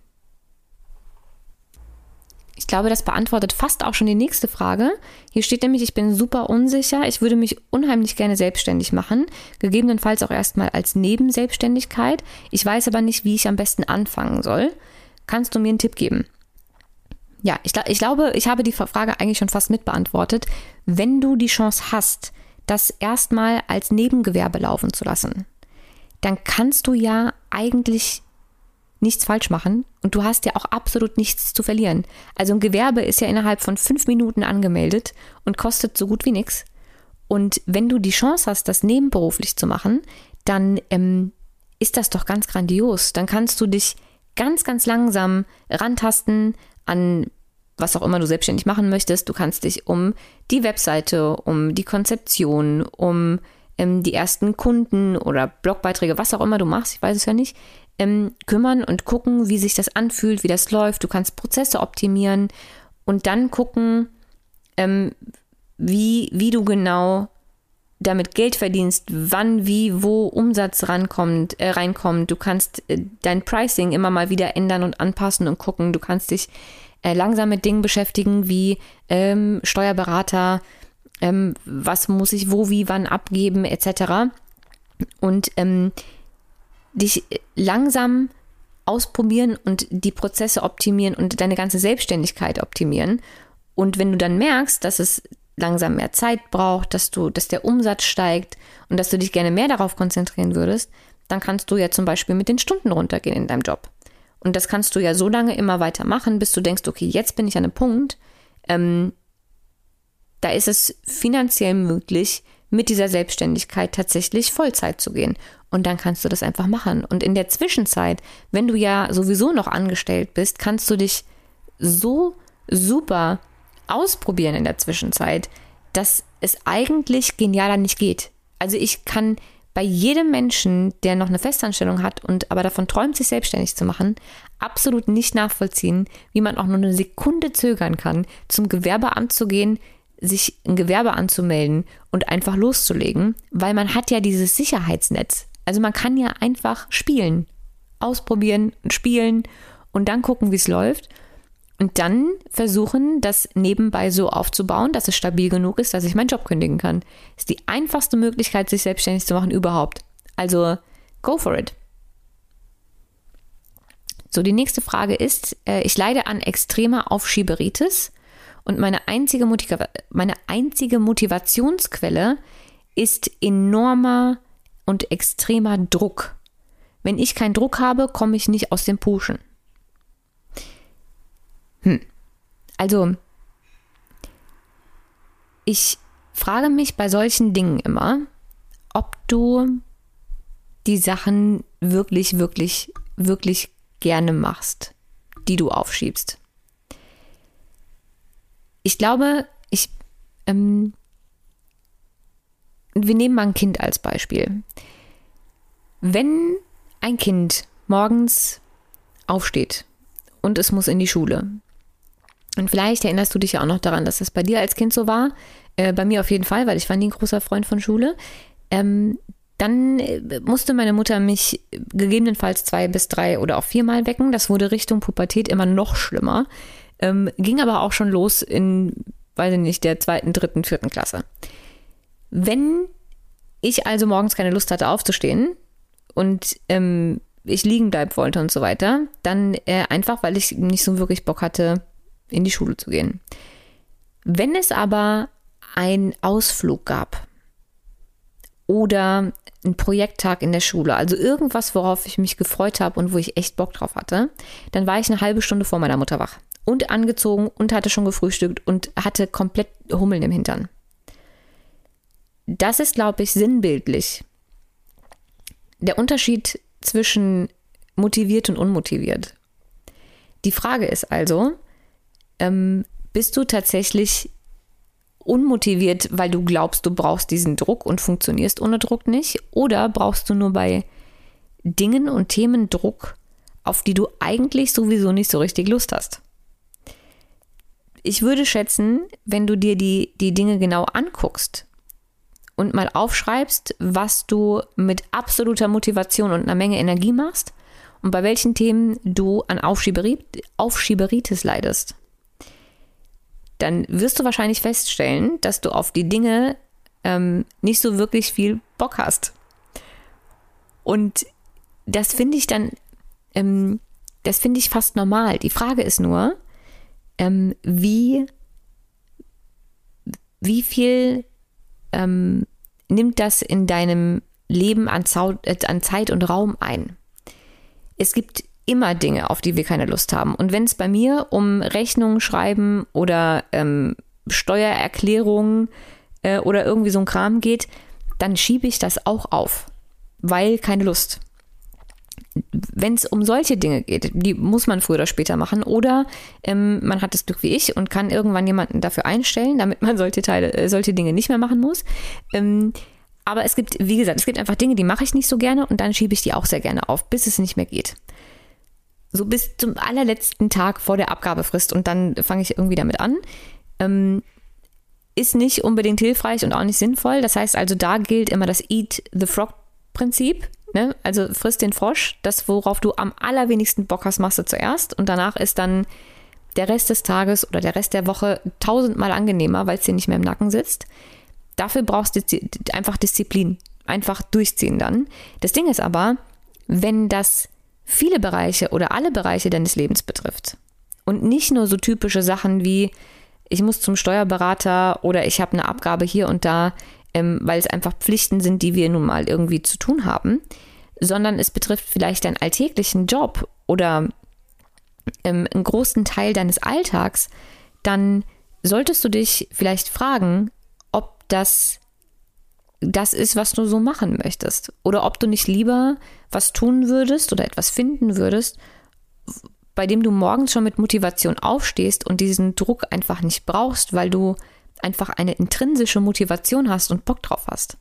Ich glaube, das beantwortet fast auch schon die nächste Frage. Hier steht nämlich, ich bin super unsicher. Ich würde mich unheimlich gerne selbstständig machen, gegebenenfalls auch erstmal als Nebenselbstständigkeit. Ich weiß aber nicht, wie ich am besten anfangen soll. Kannst du mir einen Tipp geben? Ja, ich, ich glaube, ich habe die Frage eigentlich schon fast mitbeantwortet. Wenn du die Chance hast, das erstmal als Nebengewerbe laufen zu lassen, dann kannst du ja eigentlich nichts falsch machen und du hast ja auch absolut nichts zu verlieren. Also ein Gewerbe ist ja innerhalb von fünf Minuten angemeldet und kostet so gut wie nichts. Und wenn du die Chance hast, das nebenberuflich zu machen, dann ähm, ist das doch ganz grandios. Dann kannst du dich ganz, ganz langsam rantasten an was auch immer du selbstständig machen möchtest. Du kannst dich um die Webseite, um die Konzeption, um ähm, die ersten Kunden oder Blogbeiträge, was auch immer du machst, ich weiß es ja nicht, ähm, kümmern und gucken, wie sich das anfühlt, wie das läuft. Du kannst Prozesse optimieren und dann gucken, ähm, wie, wie du genau damit Geld verdienst, wann, wie, wo Umsatz rankommt, äh, reinkommt. Du kannst äh, dein Pricing immer mal wieder ändern und anpassen und gucken. Du kannst dich äh, langsam mit Dingen beschäftigen wie ähm, Steuerberater, ähm, was muss ich wo, wie, wann abgeben, etc. Und ähm, dich langsam ausprobieren und die Prozesse optimieren und deine ganze Selbstständigkeit optimieren. Und wenn du dann merkst, dass es langsam mehr Zeit braucht, dass du, dass der Umsatz steigt und dass du dich gerne mehr darauf konzentrieren würdest, dann kannst du ja zum Beispiel mit den Stunden runtergehen in deinem Job. Und das kannst du ja so lange immer weiter machen, bis du denkst, okay, jetzt bin ich an einem Punkt, ähm, da ist es finanziell möglich, mit dieser Selbstständigkeit tatsächlich Vollzeit zu gehen. Und dann kannst du das einfach machen. Und in der Zwischenzeit, wenn du ja sowieso noch angestellt bist, kannst du dich so super ausprobieren in der Zwischenzeit, dass es eigentlich genialer nicht geht. Also ich kann bei jedem Menschen, der noch eine Festanstellung hat und aber davon träumt, sich selbstständig zu machen, absolut nicht nachvollziehen, wie man auch nur eine Sekunde zögern kann, zum Gewerbeamt zu gehen, sich ein Gewerbe anzumelden und einfach loszulegen, weil man hat ja dieses Sicherheitsnetz. Also man kann ja einfach spielen, ausprobieren und spielen und dann gucken, wie es läuft und dann versuchen, das nebenbei so aufzubauen, dass es stabil genug ist, dass ich meinen Job kündigen kann. Ist die einfachste Möglichkeit, sich selbstständig zu machen überhaupt. Also go for it. So, die nächste Frage ist, äh, ich leide an extremer Aufschieberitis und meine einzige, Motiva meine einzige Motivationsquelle ist enormer und extremer Druck. Wenn ich keinen Druck habe, komme ich nicht aus dem Puschen. Hm. Also, ich frage mich bei solchen Dingen immer, ob du die Sachen wirklich, wirklich, wirklich gerne machst, die du aufschiebst. Ich glaube, ich, ähm, wir nehmen mal ein Kind als Beispiel. Wenn ein Kind morgens aufsteht und es muss in die Schule, und vielleicht erinnerst du dich ja auch noch daran, dass es bei dir als Kind so war, äh, bei mir auf jeden Fall, weil ich war nie ein großer Freund von Schule, ähm, dann äh, musste meine Mutter mich gegebenenfalls zwei bis drei oder auch viermal wecken. Das wurde Richtung Pubertät immer noch schlimmer. Ähm, ging aber auch schon los in, weiß ich nicht, der zweiten, dritten, vierten Klasse. Wenn ich also morgens keine Lust hatte aufzustehen und ähm, ich liegen bleiben wollte und so weiter, dann äh, einfach, weil ich nicht so wirklich Bock hatte, in die Schule zu gehen. Wenn es aber einen Ausflug gab oder ein Projekttag in der Schule, also irgendwas, worauf ich mich gefreut habe und wo ich echt Bock drauf hatte, dann war ich eine halbe Stunde vor meiner Mutter wach und angezogen und hatte schon gefrühstückt und hatte komplett Hummeln im Hintern. Das ist, glaube ich, sinnbildlich. Der Unterschied zwischen motiviert und unmotiviert. Die Frage ist also, ähm, bist du tatsächlich unmotiviert, weil du glaubst, du brauchst diesen Druck und funktionierst ohne Druck nicht? Oder brauchst du nur bei Dingen und Themen Druck, auf die du eigentlich sowieso nicht so richtig Lust hast? Ich würde schätzen, wenn du dir die, die Dinge genau anguckst und mal aufschreibst, was du mit absoluter Motivation und einer Menge Energie machst und bei welchen Themen du an Aufschieberitis leidest dann wirst du wahrscheinlich feststellen, dass du auf die Dinge ähm, nicht so wirklich viel Bock hast. Und das finde ich dann, ähm, das finde ich fast normal. Die Frage ist nur, ähm, wie, wie viel ähm, nimmt das in deinem Leben an, Zau äh, an Zeit und Raum ein? Es gibt immer Dinge, auf die wir keine Lust haben. Und wenn es bei mir um Rechnungen schreiben oder ähm, Steuererklärungen äh, oder irgendwie so ein Kram geht, dann schiebe ich das auch auf, weil keine Lust. Wenn es um solche Dinge geht, die muss man früher oder später machen, oder ähm, man hat das Glück wie ich und kann irgendwann jemanden dafür einstellen, damit man solche Teile, äh, solche Dinge nicht mehr machen muss. Ähm, aber es gibt, wie gesagt, es gibt einfach Dinge, die mache ich nicht so gerne und dann schiebe ich die auch sehr gerne auf, bis es nicht mehr geht so bis zum allerletzten Tag vor der Abgabefrist und dann fange ich irgendwie damit an. Ähm, ist nicht unbedingt hilfreich und auch nicht sinnvoll. Das heißt also, da gilt immer das Eat the Frog Prinzip. Ne? Also frisst den Frosch. Das, worauf du am allerwenigsten Bock hast, machst du zuerst und danach ist dann der Rest des Tages oder der Rest der Woche tausendmal angenehmer, weil es dir nicht mehr im Nacken sitzt. Dafür brauchst du einfach Disziplin. Einfach durchziehen dann. Das Ding ist aber, wenn das viele Bereiche oder alle Bereiche deines Lebens betrifft. Und nicht nur so typische Sachen wie, ich muss zum Steuerberater oder ich habe eine Abgabe hier und da, ähm, weil es einfach Pflichten sind, die wir nun mal irgendwie zu tun haben, sondern es betrifft vielleicht deinen alltäglichen Job oder ähm, einen großen Teil deines Alltags, dann solltest du dich vielleicht fragen, ob das das ist, was du so machen möchtest. Oder ob du nicht lieber was tun würdest oder etwas finden würdest, bei dem du morgens schon mit Motivation aufstehst und diesen Druck einfach nicht brauchst, weil du einfach eine intrinsische Motivation hast und Bock drauf hast.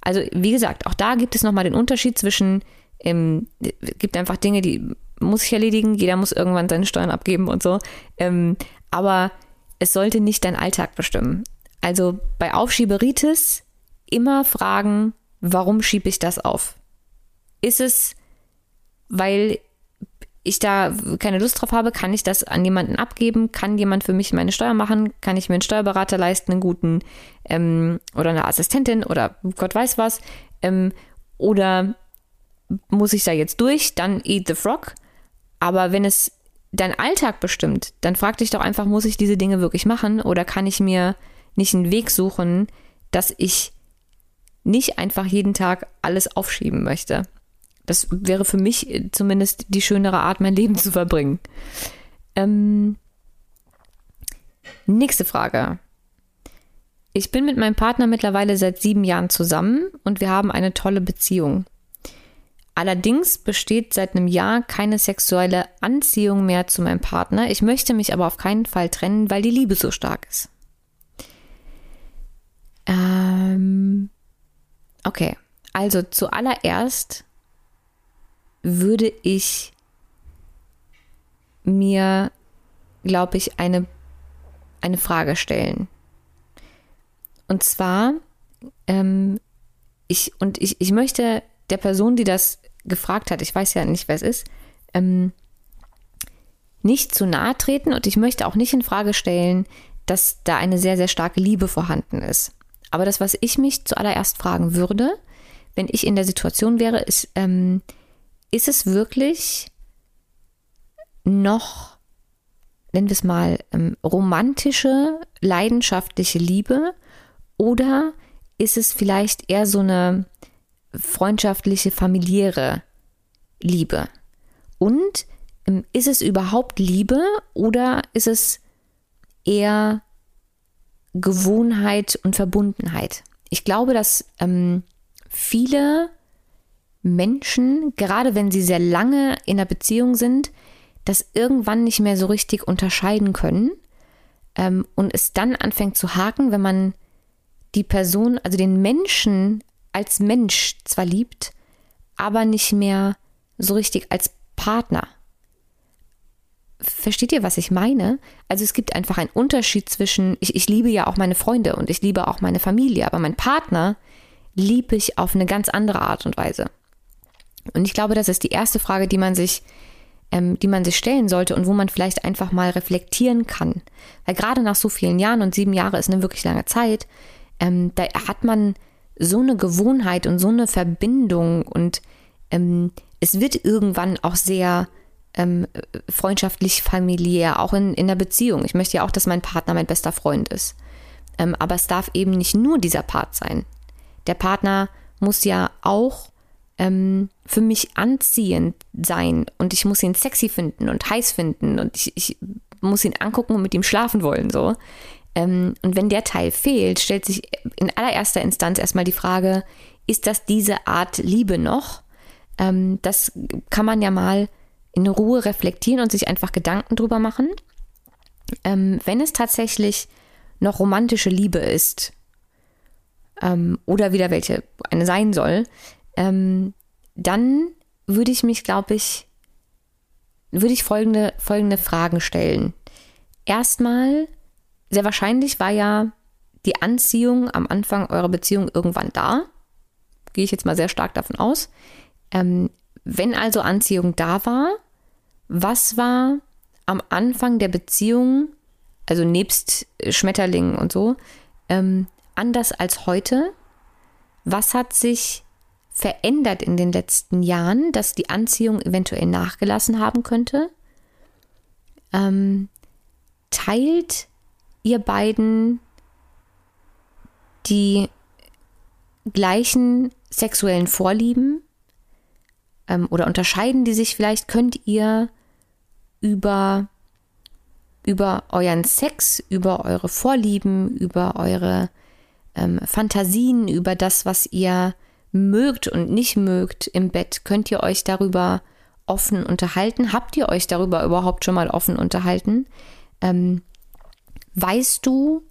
Also wie gesagt, auch da gibt es nochmal den Unterschied zwischen, ähm, gibt einfach Dinge, die muss ich erledigen, jeder muss irgendwann seine Steuern abgeben und so. Ähm, aber es sollte nicht dein Alltag bestimmen. Also bei Aufschieberitis immer fragen, warum schiebe ich das auf? Ist es, weil ich da keine Lust drauf habe, kann ich das an jemanden abgeben? Kann jemand für mich meine Steuer machen? Kann ich mir einen Steuerberater leisten, einen guten ähm, oder eine Assistentin oder Gott weiß was? Ähm, oder muss ich da jetzt durch? Dann eat the frog. Aber wenn es dein Alltag bestimmt, dann frag dich doch einfach, muss ich diese Dinge wirklich machen? Oder kann ich mir nicht einen Weg suchen, dass ich nicht einfach jeden Tag alles aufschieben möchte. Das wäre für mich zumindest die schönere Art, mein Leben zu verbringen. Ähm, nächste Frage. Ich bin mit meinem Partner mittlerweile seit sieben Jahren zusammen und wir haben eine tolle Beziehung. Allerdings besteht seit einem Jahr keine sexuelle Anziehung mehr zu meinem Partner. Ich möchte mich aber auf keinen Fall trennen, weil die Liebe so stark ist. Ähm, okay, also zuallererst würde ich mir, glaube ich, eine, eine Frage stellen. Und zwar, ähm, ich, und ich, ich möchte der Person, die das gefragt hat, ich weiß ja nicht, wer es ist, ähm, nicht zu nahe treten und ich möchte auch nicht in Frage stellen, dass da eine sehr, sehr starke Liebe vorhanden ist. Aber das, was ich mich zuallererst fragen würde, wenn ich in der Situation wäre, ist, ähm, ist es wirklich noch, nennen wir es mal, ähm, romantische, leidenschaftliche Liebe oder ist es vielleicht eher so eine freundschaftliche, familiäre Liebe? Und ähm, ist es überhaupt Liebe oder ist es eher Gewohnheit und Verbundenheit? Ich glaube, dass ähm, viele Menschen, gerade wenn sie sehr lange in einer Beziehung sind, das irgendwann nicht mehr so richtig unterscheiden können ähm, und es dann anfängt zu haken, wenn man die Person, also den Menschen als Mensch zwar liebt, aber nicht mehr so richtig als Partner. Versteht ihr, was ich meine? Also es gibt einfach einen Unterschied zwischen, ich, ich liebe ja auch meine Freunde und ich liebe auch meine Familie, aber mein Partner liebe ich auf eine ganz andere Art und Weise. Und ich glaube, das ist die erste Frage, die man sich, ähm, die man sich stellen sollte und wo man vielleicht einfach mal reflektieren kann. Weil gerade nach so vielen Jahren und sieben Jahre ist eine wirklich lange Zeit, ähm, da hat man so eine Gewohnheit und so eine Verbindung und ähm, es wird irgendwann auch sehr ähm, freundschaftlich, familiär, auch in, in der Beziehung. Ich möchte ja auch, dass mein Partner mein bester Freund ist. Ähm, aber es darf eben nicht nur dieser Part sein. Der Partner muss ja auch ähm, für mich anziehend sein und ich muss ihn sexy finden und heiß finden und ich, ich muss ihn angucken und mit ihm schlafen wollen. So. Ähm, und wenn der Teil fehlt, stellt sich in allererster Instanz erstmal die Frage, ist das diese Art Liebe noch? Ähm, das kann man ja mal in Ruhe reflektieren und sich einfach Gedanken drüber machen. Ähm, wenn es tatsächlich noch romantische Liebe ist, oder wieder welche eine sein soll, dann würde ich mich, glaube ich, würde ich folgende, folgende Fragen stellen. Erstmal, sehr wahrscheinlich war ja die Anziehung am Anfang eurer Beziehung irgendwann da. Gehe ich jetzt mal sehr stark davon aus. Ähm, wenn also Anziehung da war, was war am Anfang der Beziehung, also nebst Schmetterlingen und so, ähm, anders als heute? Was hat sich verändert in den letzten Jahren, dass die Anziehung eventuell nachgelassen haben könnte? Ähm, teilt ihr beiden die gleichen sexuellen Vorlieben ähm, oder unterscheiden die sich vielleicht? Könnt ihr über, über euren Sex, über eure Vorlieben, über eure ähm, Fantasien, über das, was ihr mögt und nicht mögt im Bett, könnt ihr euch darüber offen unterhalten? Habt ihr euch darüber überhaupt schon mal offen unterhalten? Ähm, Weißt du,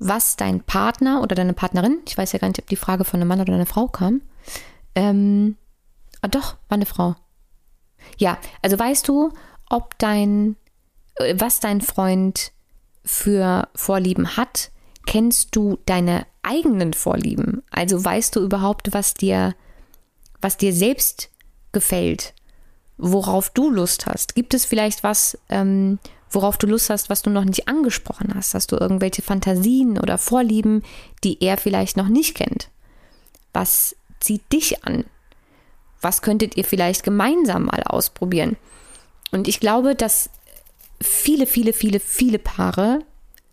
was dein Partner oder deine Partnerin, ich weiß ja gar nicht, ob die Frage von einem Mann oder einer Frau kam, ähm, ah, doch, war eine Frau. Ja, also weißt du, ob dein, äh, was dein Freund für Vorlieben hat? Kennst du deine eigenen Vorlieben? Also weißt du überhaupt, was dir, was dir selbst gefällt? Worauf du Lust hast? Gibt es vielleicht was, ähm, worauf du Lust hast, was du noch nicht angesprochen hast. Hast du irgendwelche Fantasien oder Vorlieben, die er vielleicht noch nicht kennt? Was zieht dich an? Was könntet ihr vielleicht gemeinsam mal ausprobieren? Und ich glaube, dass viele, viele, viele, viele Paare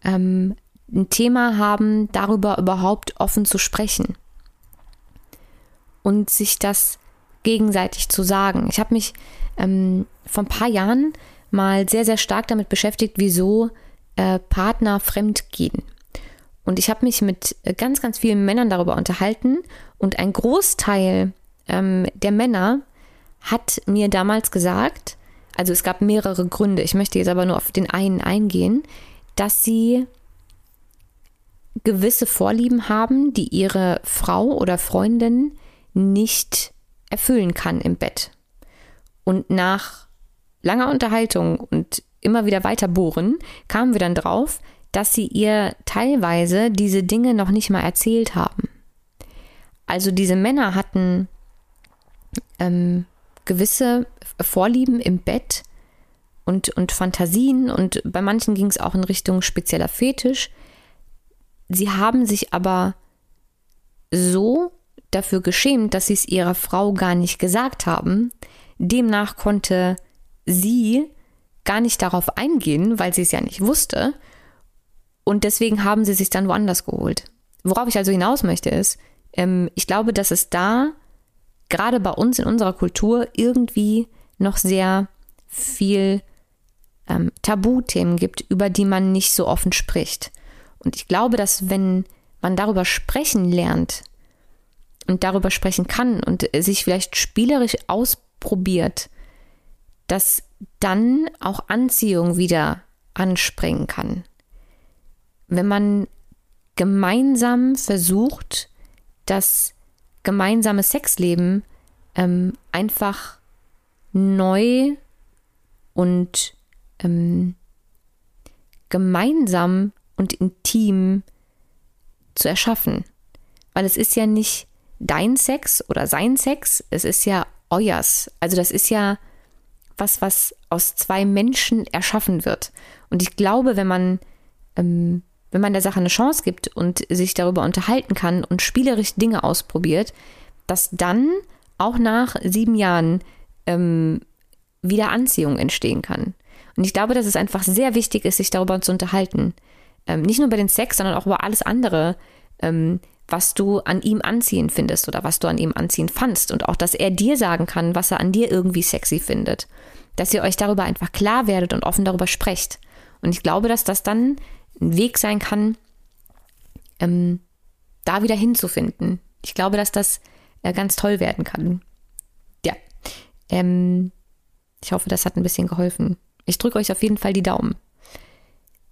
ähm, ein Thema haben, darüber überhaupt offen zu sprechen. und sich das gegenseitig zu sagen. Ich habe mich ähm, vor ein paar Jahren mal sehr, sehr stark damit beschäftigt, wieso äh, Partner fremd gehen. Und ich habe mich mit ganz, ganz vielen Männern darüber unterhalten und ein Großteil ähm, der Männer hat mir damals gesagt, also es gab mehrere Gründe, ich möchte jetzt aber nur auf den einen eingehen, dass sie gewisse Vorlieben haben, die ihre Frau oder Freundin nicht erfüllen kann im Bett. Und nach langer Unterhaltung und immer wieder weiter bohren, kamen wir dann drauf, dass sie ihr teilweise diese Dinge noch nicht mal erzählt haben. Also diese Männer hatten ähm, gewisse Vorlieben im Bett und, und Fantasien und bei manchen ging es auch in Richtung spezieller Fetisch. Sie haben sich aber so dafür geschämt, dass sie es ihrer Frau gar nicht gesagt haben. Demnach konnte sie gar nicht darauf eingehen, weil sie es ja nicht wusste. Und deswegen haben sie sich dann woanders geholt. Worauf ich also hinaus möchte ist, ähm, ich glaube, dass es da gerade bei uns in unserer Kultur irgendwie noch sehr viel ähm, Tabuthemen gibt, über die man nicht so offen spricht. Und ich glaube, dass wenn man darüber sprechen lernt und darüber sprechen kann und sich vielleicht spielerisch ausprobiert, dass dann auch Anziehung wieder anspringen kann. Wenn man gemeinsam versucht, das gemeinsame Sexleben ähm, einfach neu und ähm, gemeinsam und intim zu erschaffen. Weil es ist ja nicht dein Sex oder sein Sex, es ist ja euers. Also das ist ja was, was aus zwei Menschen erschaffen wird. Und ich glaube, wenn man, ähm, wenn man der Sache eine Chance gibt und sich darüber unterhalten kann und spielerisch Dinge ausprobiert, dass dann auch nach sieben Jahren ähm, wieder Anziehung entstehen kann. Und ich glaube, dass es einfach sehr wichtig ist, sich darüber zu unterhalten. Ähm, nicht nur über den Sex, sondern auch über alles andere, ähm, was du an ihm anziehend findest oder was du an ihm anziehend fandst. Und auch, dass er dir sagen kann, was er an dir irgendwie sexy findet. Dass ihr euch darüber einfach klar werdet und offen darüber sprecht. Und ich glaube, dass das dann ein Weg sein kann, ähm, da wieder hinzufinden. Ich glaube, dass das äh, ganz toll werden kann. Ja. Ähm, ich hoffe, das hat ein bisschen geholfen. Ich drücke euch auf jeden Fall die Daumen.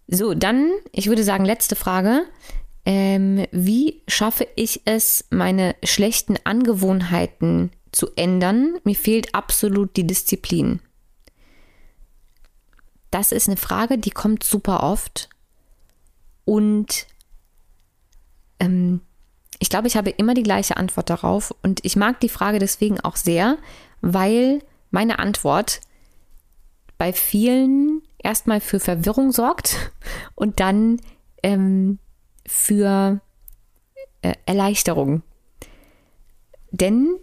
So, dann, ich würde sagen, letzte Frage. Ähm, wie schaffe ich es, meine schlechten Angewohnheiten zu ändern? Mir fehlt absolut die Disziplin. Das ist eine Frage, die kommt super oft. Und ähm, ich glaube, ich habe immer die gleiche Antwort darauf. Und ich mag die Frage deswegen auch sehr, weil meine Antwort bei vielen erstmal für Verwirrung sorgt und dann ähm, für äh, Erleichterung. Denn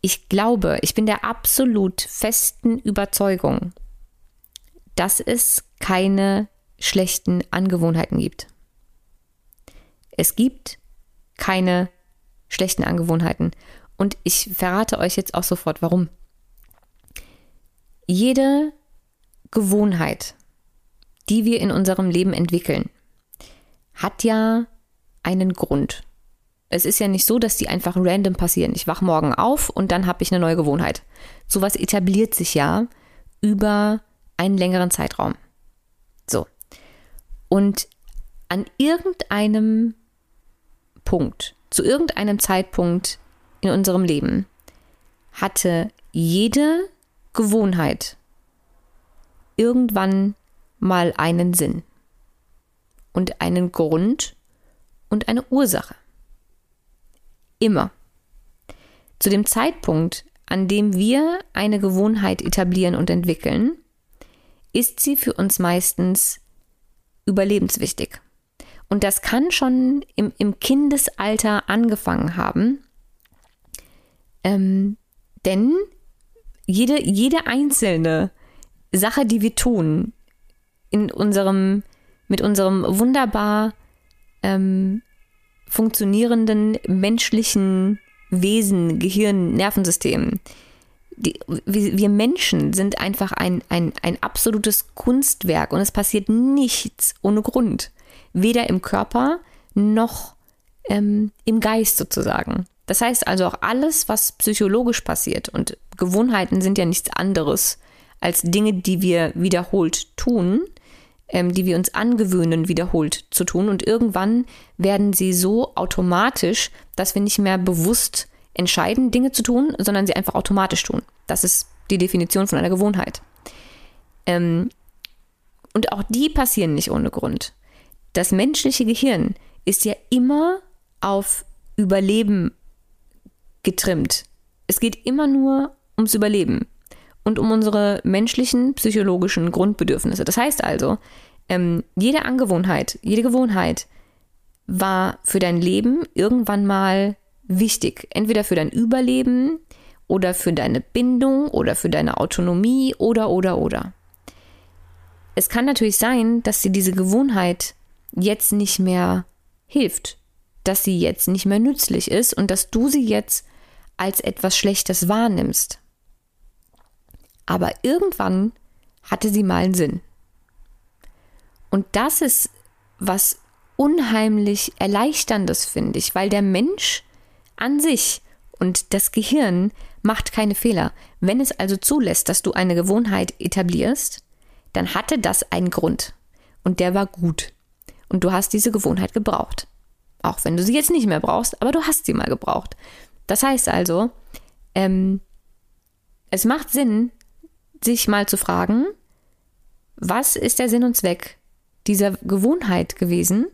ich glaube, ich bin der absolut festen Überzeugung, dass es keine schlechten Angewohnheiten gibt. Es gibt keine schlechten Angewohnheiten. Und ich verrate euch jetzt auch sofort, warum. Jede Gewohnheit, die wir in unserem Leben entwickeln, hat ja einen Grund. Es ist ja nicht so, dass die einfach random passieren. Ich wach morgen auf und dann habe ich eine neue Gewohnheit. Sowas etabliert sich ja über einen längeren Zeitraum. So. Und an irgendeinem Punkt, zu irgendeinem Zeitpunkt in unserem Leben, hatte jede Gewohnheit irgendwann mal einen Sinn und einen Grund und eine Ursache. Immer. Zu dem Zeitpunkt, an dem wir eine Gewohnheit etablieren und entwickeln, ist sie für uns meistens überlebenswichtig. Und das kann schon im, im Kindesalter angefangen haben. Ähm, denn jede, jede einzelne Sache, die wir tun, in unserem, mit unserem wunderbar ähm, funktionierenden menschlichen Wesen, Gehirn, Nervensystem. Die, wir Menschen sind einfach ein, ein, ein absolutes Kunstwerk und es passiert nichts ohne Grund. Weder im Körper noch ähm, im Geist sozusagen. Das heißt also auch alles, was psychologisch passiert und Gewohnheiten sind ja nichts anderes als Dinge, die wir wiederholt tun, ähm, die wir uns angewöhnen, wiederholt zu tun. Und irgendwann werden sie so automatisch, dass wir nicht mehr bewusst entscheiden, Dinge zu tun, sondern sie einfach automatisch tun. Das ist die Definition von einer Gewohnheit. Ähm, und auch die passieren nicht ohne Grund. Das menschliche Gehirn ist ja immer auf Überleben getrimmt. Es geht immer nur ums Überleben und um unsere menschlichen, psychologischen Grundbedürfnisse. Das heißt also, ähm, jede Angewohnheit, jede Gewohnheit war für dein Leben irgendwann mal wichtig. Entweder für dein Überleben oder für deine Bindung oder für deine Autonomie oder oder oder. Es kann natürlich sein, dass dir diese Gewohnheit jetzt nicht mehr hilft, dass sie jetzt nicht mehr nützlich ist und dass du sie jetzt als etwas Schlechtes wahrnimmst aber irgendwann hatte sie mal einen Sinn. Und das ist was unheimlich Erleichterndes, finde ich, weil der Mensch an sich und das Gehirn macht keine Fehler. Wenn es also zulässt, dass du eine Gewohnheit etablierst, dann hatte das einen Grund. Und der war gut. Und du hast diese Gewohnheit gebraucht. Auch wenn du sie jetzt nicht mehr brauchst, aber du hast sie mal gebraucht. Das heißt also, ähm, es macht Sinn, sich mal zu fragen, was ist der Sinn und Zweck dieser Gewohnheit gewesen?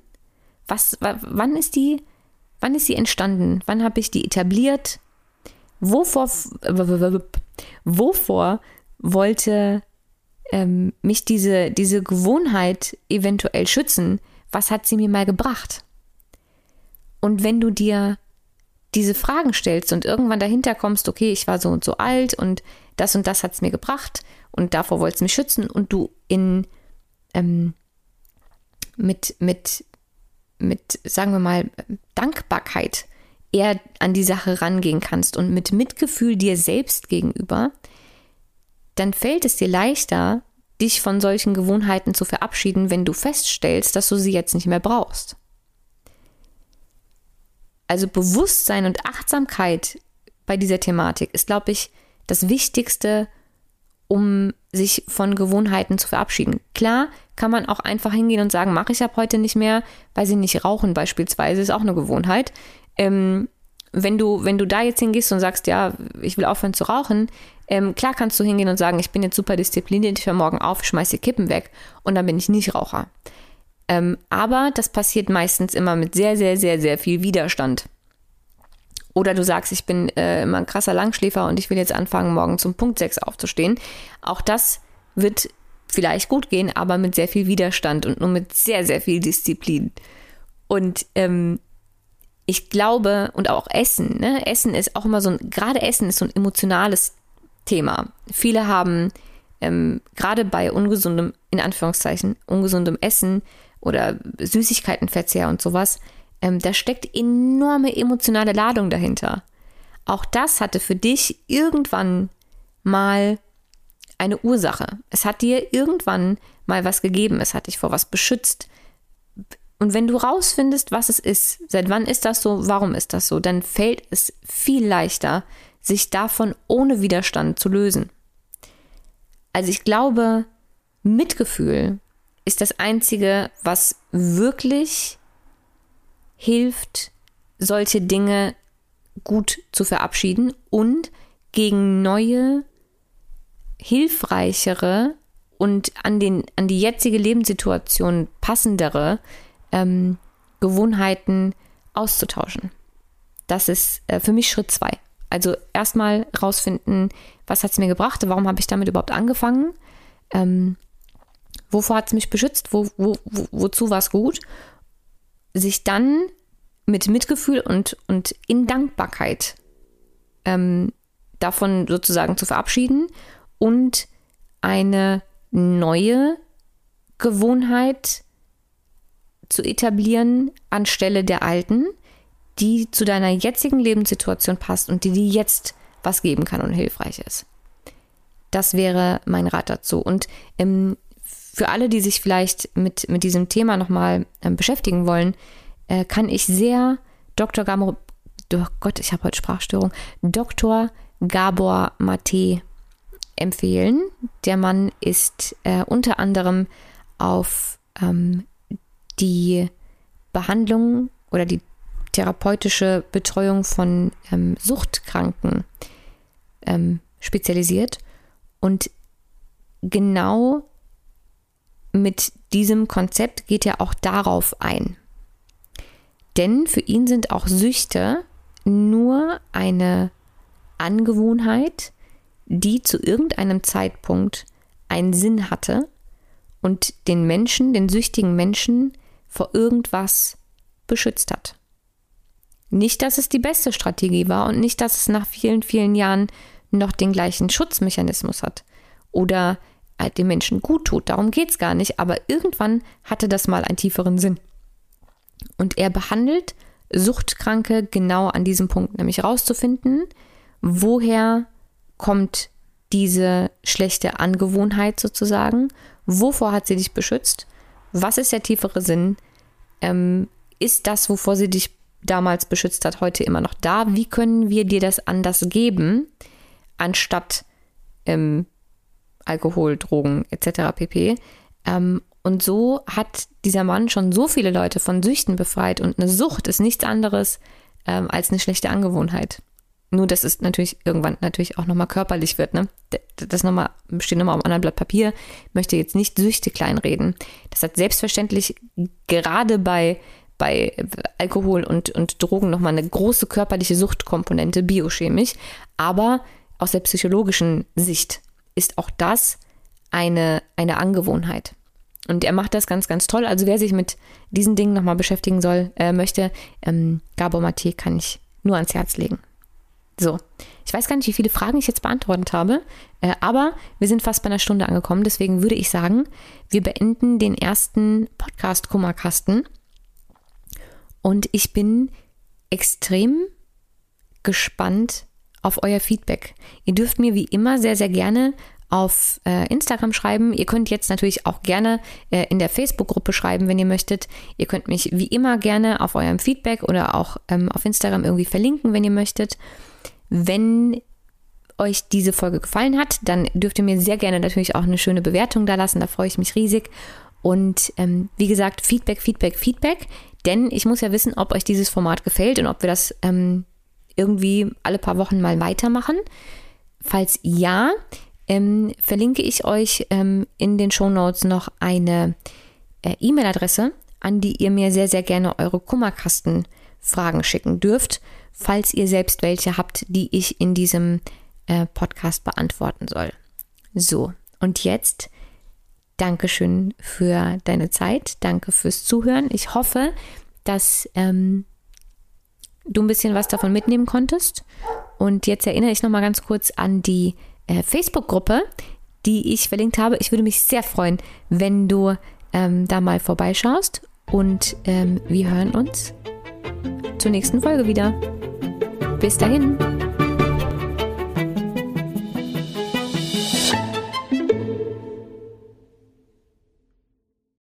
Was, wann ist die, wann ist sie entstanden? Wann habe ich die etabliert? Wovor, wovor wollte ähm, mich diese, diese Gewohnheit eventuell schützen? Was hat sie mir mal gebracht? Und wenn du dir diese Fragen stellst und irgendwann dahinter kommst, okay, ich war so und so alt und das und das hat es mir gebracht und davor wollte es mich schützen und du in ähm, mit, mit, mit, sagen wir mal, Dankbarkeit eher an die Sache rangehen kannst und mit Mitgefühl dir selbst gegenüber, dann fällt es dir leichter, dich von solchen Gewohnheiten zu verabschieden, wenn du feststellst, dass du sie jetzt nicht mehr brauchst. Also Bewusstsein und Achtsamkeit bei dieser Thematik ist, glaube ich, das Wichtigste, um sich von Gewohnheiten zu verabschieden. Klar kann man auch einfach hingehen und sagen, mache ich ab heute nicht mehr, weil sie nicht rauchen beispielsweise, ist auch eine Gewohnheit. Ähm, wenn du, wenn du da jetzt hingehst und sagst, ja, ich will aufhören zu rauchen, ähm, klar kannst du hingehen und sagen, ich bin jetzt super diszipliniert, ich höre morgen auf, schmeiße die Kippen weg und dann bin ich nicht Raucher. Ähm, aber das passiert meistens immer mit sehr, sehr, sehr, sehr viel Widerstand. Oder du sagst, ich bin äh, immer ein krasser Langschläfer und ich will jetzt anfangen, morgen zum Punkt 6 aufzustehen. Auch das wird vielleicht gut gehen, aber mit sehr viel Widerstand und nur mit sehr, sehr viel Disziplin. Und ähm, ich glaube, und auch Essen, ne? Essen ist auch immer so ein, gerade Essen ist so ein emotionales Thema. Viele haben ähm, gerade bei ungesundem, in Anführungszeichen, ungesundem Essen oder Süßigkeitenverzehr und sowas, ähm, da steckt enorme emotionale Ladung dahinter. Auch das hatte für dich irgendwann mal eine Ursache. Es hat dir irgendwann mal was gegeben. Es hat dich vor was beschützt. Und wenn du rausfindest, was es ist, seit wann ist das so, warum ist das so, dann fällt es viel leichter, sich davon ohne Widerstand zu lösen. Also ich glaube, Mitgefühl ist das Einzige, was wirklich hilft, solche Dinge gut zu verabschieden und gegen neue, hilfreichere und an, den, an die jetzige Lebenssituation passendere ähm, Gewohnheiten auszutauschen. Das ist äh, für mich Schritt zwei. Also erstmal rausfinden, was hat es mir gebracht, warum habe ich damit überhaupt angefangen, ähm, wovor hat es mich beschützt, wo, wo, wo, wozu war es gut sich dann mit Mitgefühl und, und in Dankbarkeit ähm, davon sozusagen zu verabschieden und eine neue Gewohnheit zu etablieren anstelle der alten, die zu deiner jetzigen Lebenssituation passt und die dir jetzt was geben kann und hilfreich ist. Das wäre mein Rat dazu. Und ähm, für alle, die sich vielleicht mit, mit diesem Thema nochmal ähm, beschäftigen wollen, äh, kann ich sehr Dr. Gabor, oh Gott, ich habe heute Sprachstörung, Dr. Gabor Mate empfehlen. Der Mann ist äh, unter anderem auf ähm, die Behandlung oder die therapeutische Betreuung von ähm, Suchtkranken ähm, spezialisiert und genau mit diesem Konzept geht er auch darauf ein. Denn für ihn sind auch Süchte nur eine Angewohnheit, die zu irgendeinem Zeitpunkt einen Sinn hatte und den Menschen, den süchtigen Menschen vor irgendwas beschützt hat. Nicht, dass es die beste Strategie war und nicht, dass es nach vielen, vielen Jahren noch den gleichen Schutzmechanismus hat oder dem Menschen gut tut. Darum geht es gar nicht, aber irgendwann hatte das mal einen tieferen Sinn. Und er behandelt Suchtkranke genau an diesem Punkt, nämlich herauszufinden, woher kommt diese schlechte Angewohnheit sozusagen, wovor hat sie dich beschützt, was ist der tiefere Sinn, ähm, ist das, wovor sie dich damals beschützt hat, heute immer noch da, wie können wir dir das anders geben, anstatt ähm, Alkohol, Drogen etc. pp. Ähm, und so hat dieser Mann schon so viele Leute von Süchten befreit und eine Sucht ist nichts anderes ähm, als eine schlechte Angewohnheit. Nur, dass es natürlich irgendwann natürlich auch nochmal körperlich wird. Ne? Das nochmal, steht nochmal auf einem anderen Blatt Papier. Ich möchte jetzt nicht Süchte kleinreden. Das hat selbstverständlich gerade bei, bei Alkohol und, und Drogen nochmal eine große körperliche Suchtkomponente, biochemisch. Aber aus der psychologischen Sicht ist auch das eine, eine Angewohnheit. Und er macht das ganz, ganz toll. Also wer sich mit diesen Dingen nochmal beschäftigen soll, äh, möchte, ähm, Gabor Maté kann ich nur ans Herz legen. So, ich weiß gar nicht, wie viele Fragen ich jetzt beantwortet habe, äh, aber wir sind fast bei einer Stunde angekommen. Deswegen würde ich sagen, wir beenden den ersten Podcast-Kummerkasten. Und ich bin extrem gespannt auf euer Feedback. Ihr dürft mir wie immer sehr, sehr gerne auf äh, Instagram schreiben. Ihr könnt jetzt natürlich auch gerne äh, in der Facebook-Gruppe schreiben, wenn ihr möchtet. Ihr könnt mich wie immer gerne auf eurem Feedback oder auch ähm, auf Instagram irgendwie verlinken, wenn ihr möchtet. Wenn euch diese Folge gefallen hat, dann dürft ihr mir sehr gerne natürlich auch eine schöne Bewertung da lassen. Da freue ich mich riesig. Und ähm, wie gesagt, Feedback, Feedback, Feedback. Denn ich muss ja wissen, ob euch dieses Format gefällt und ob wir das ähm, irgendwie alle paar Wochen mal weitermachen. Falls ja, ähm, verlinke ich euch ähm, in den Show Notes noch eine äh, E-Mail-Adresse, an die ihr mir sehr, sehr gerne eure Kummerkasten-Fragen schicken dürft, falls ihr selbst welche habt, die ich in diesem äh, Podcast beantworten soll. So, und jetzt Dankeschön für deine Zeit, danke fürs Zuhören. Ich hoffe, dass ähm, du ein bisschen was davon mitnehmen konntest. Und jetzt erinnere ich nochmal ganz kurz an die äh, Facebook-Gruppe, die ich verlinkt habe. Ich würde mich sehr freuen, wenn du ähm, da mal vorbeischaust. Und ähm, wir hören uns zur nächsten Folge wieder. Bis dahin.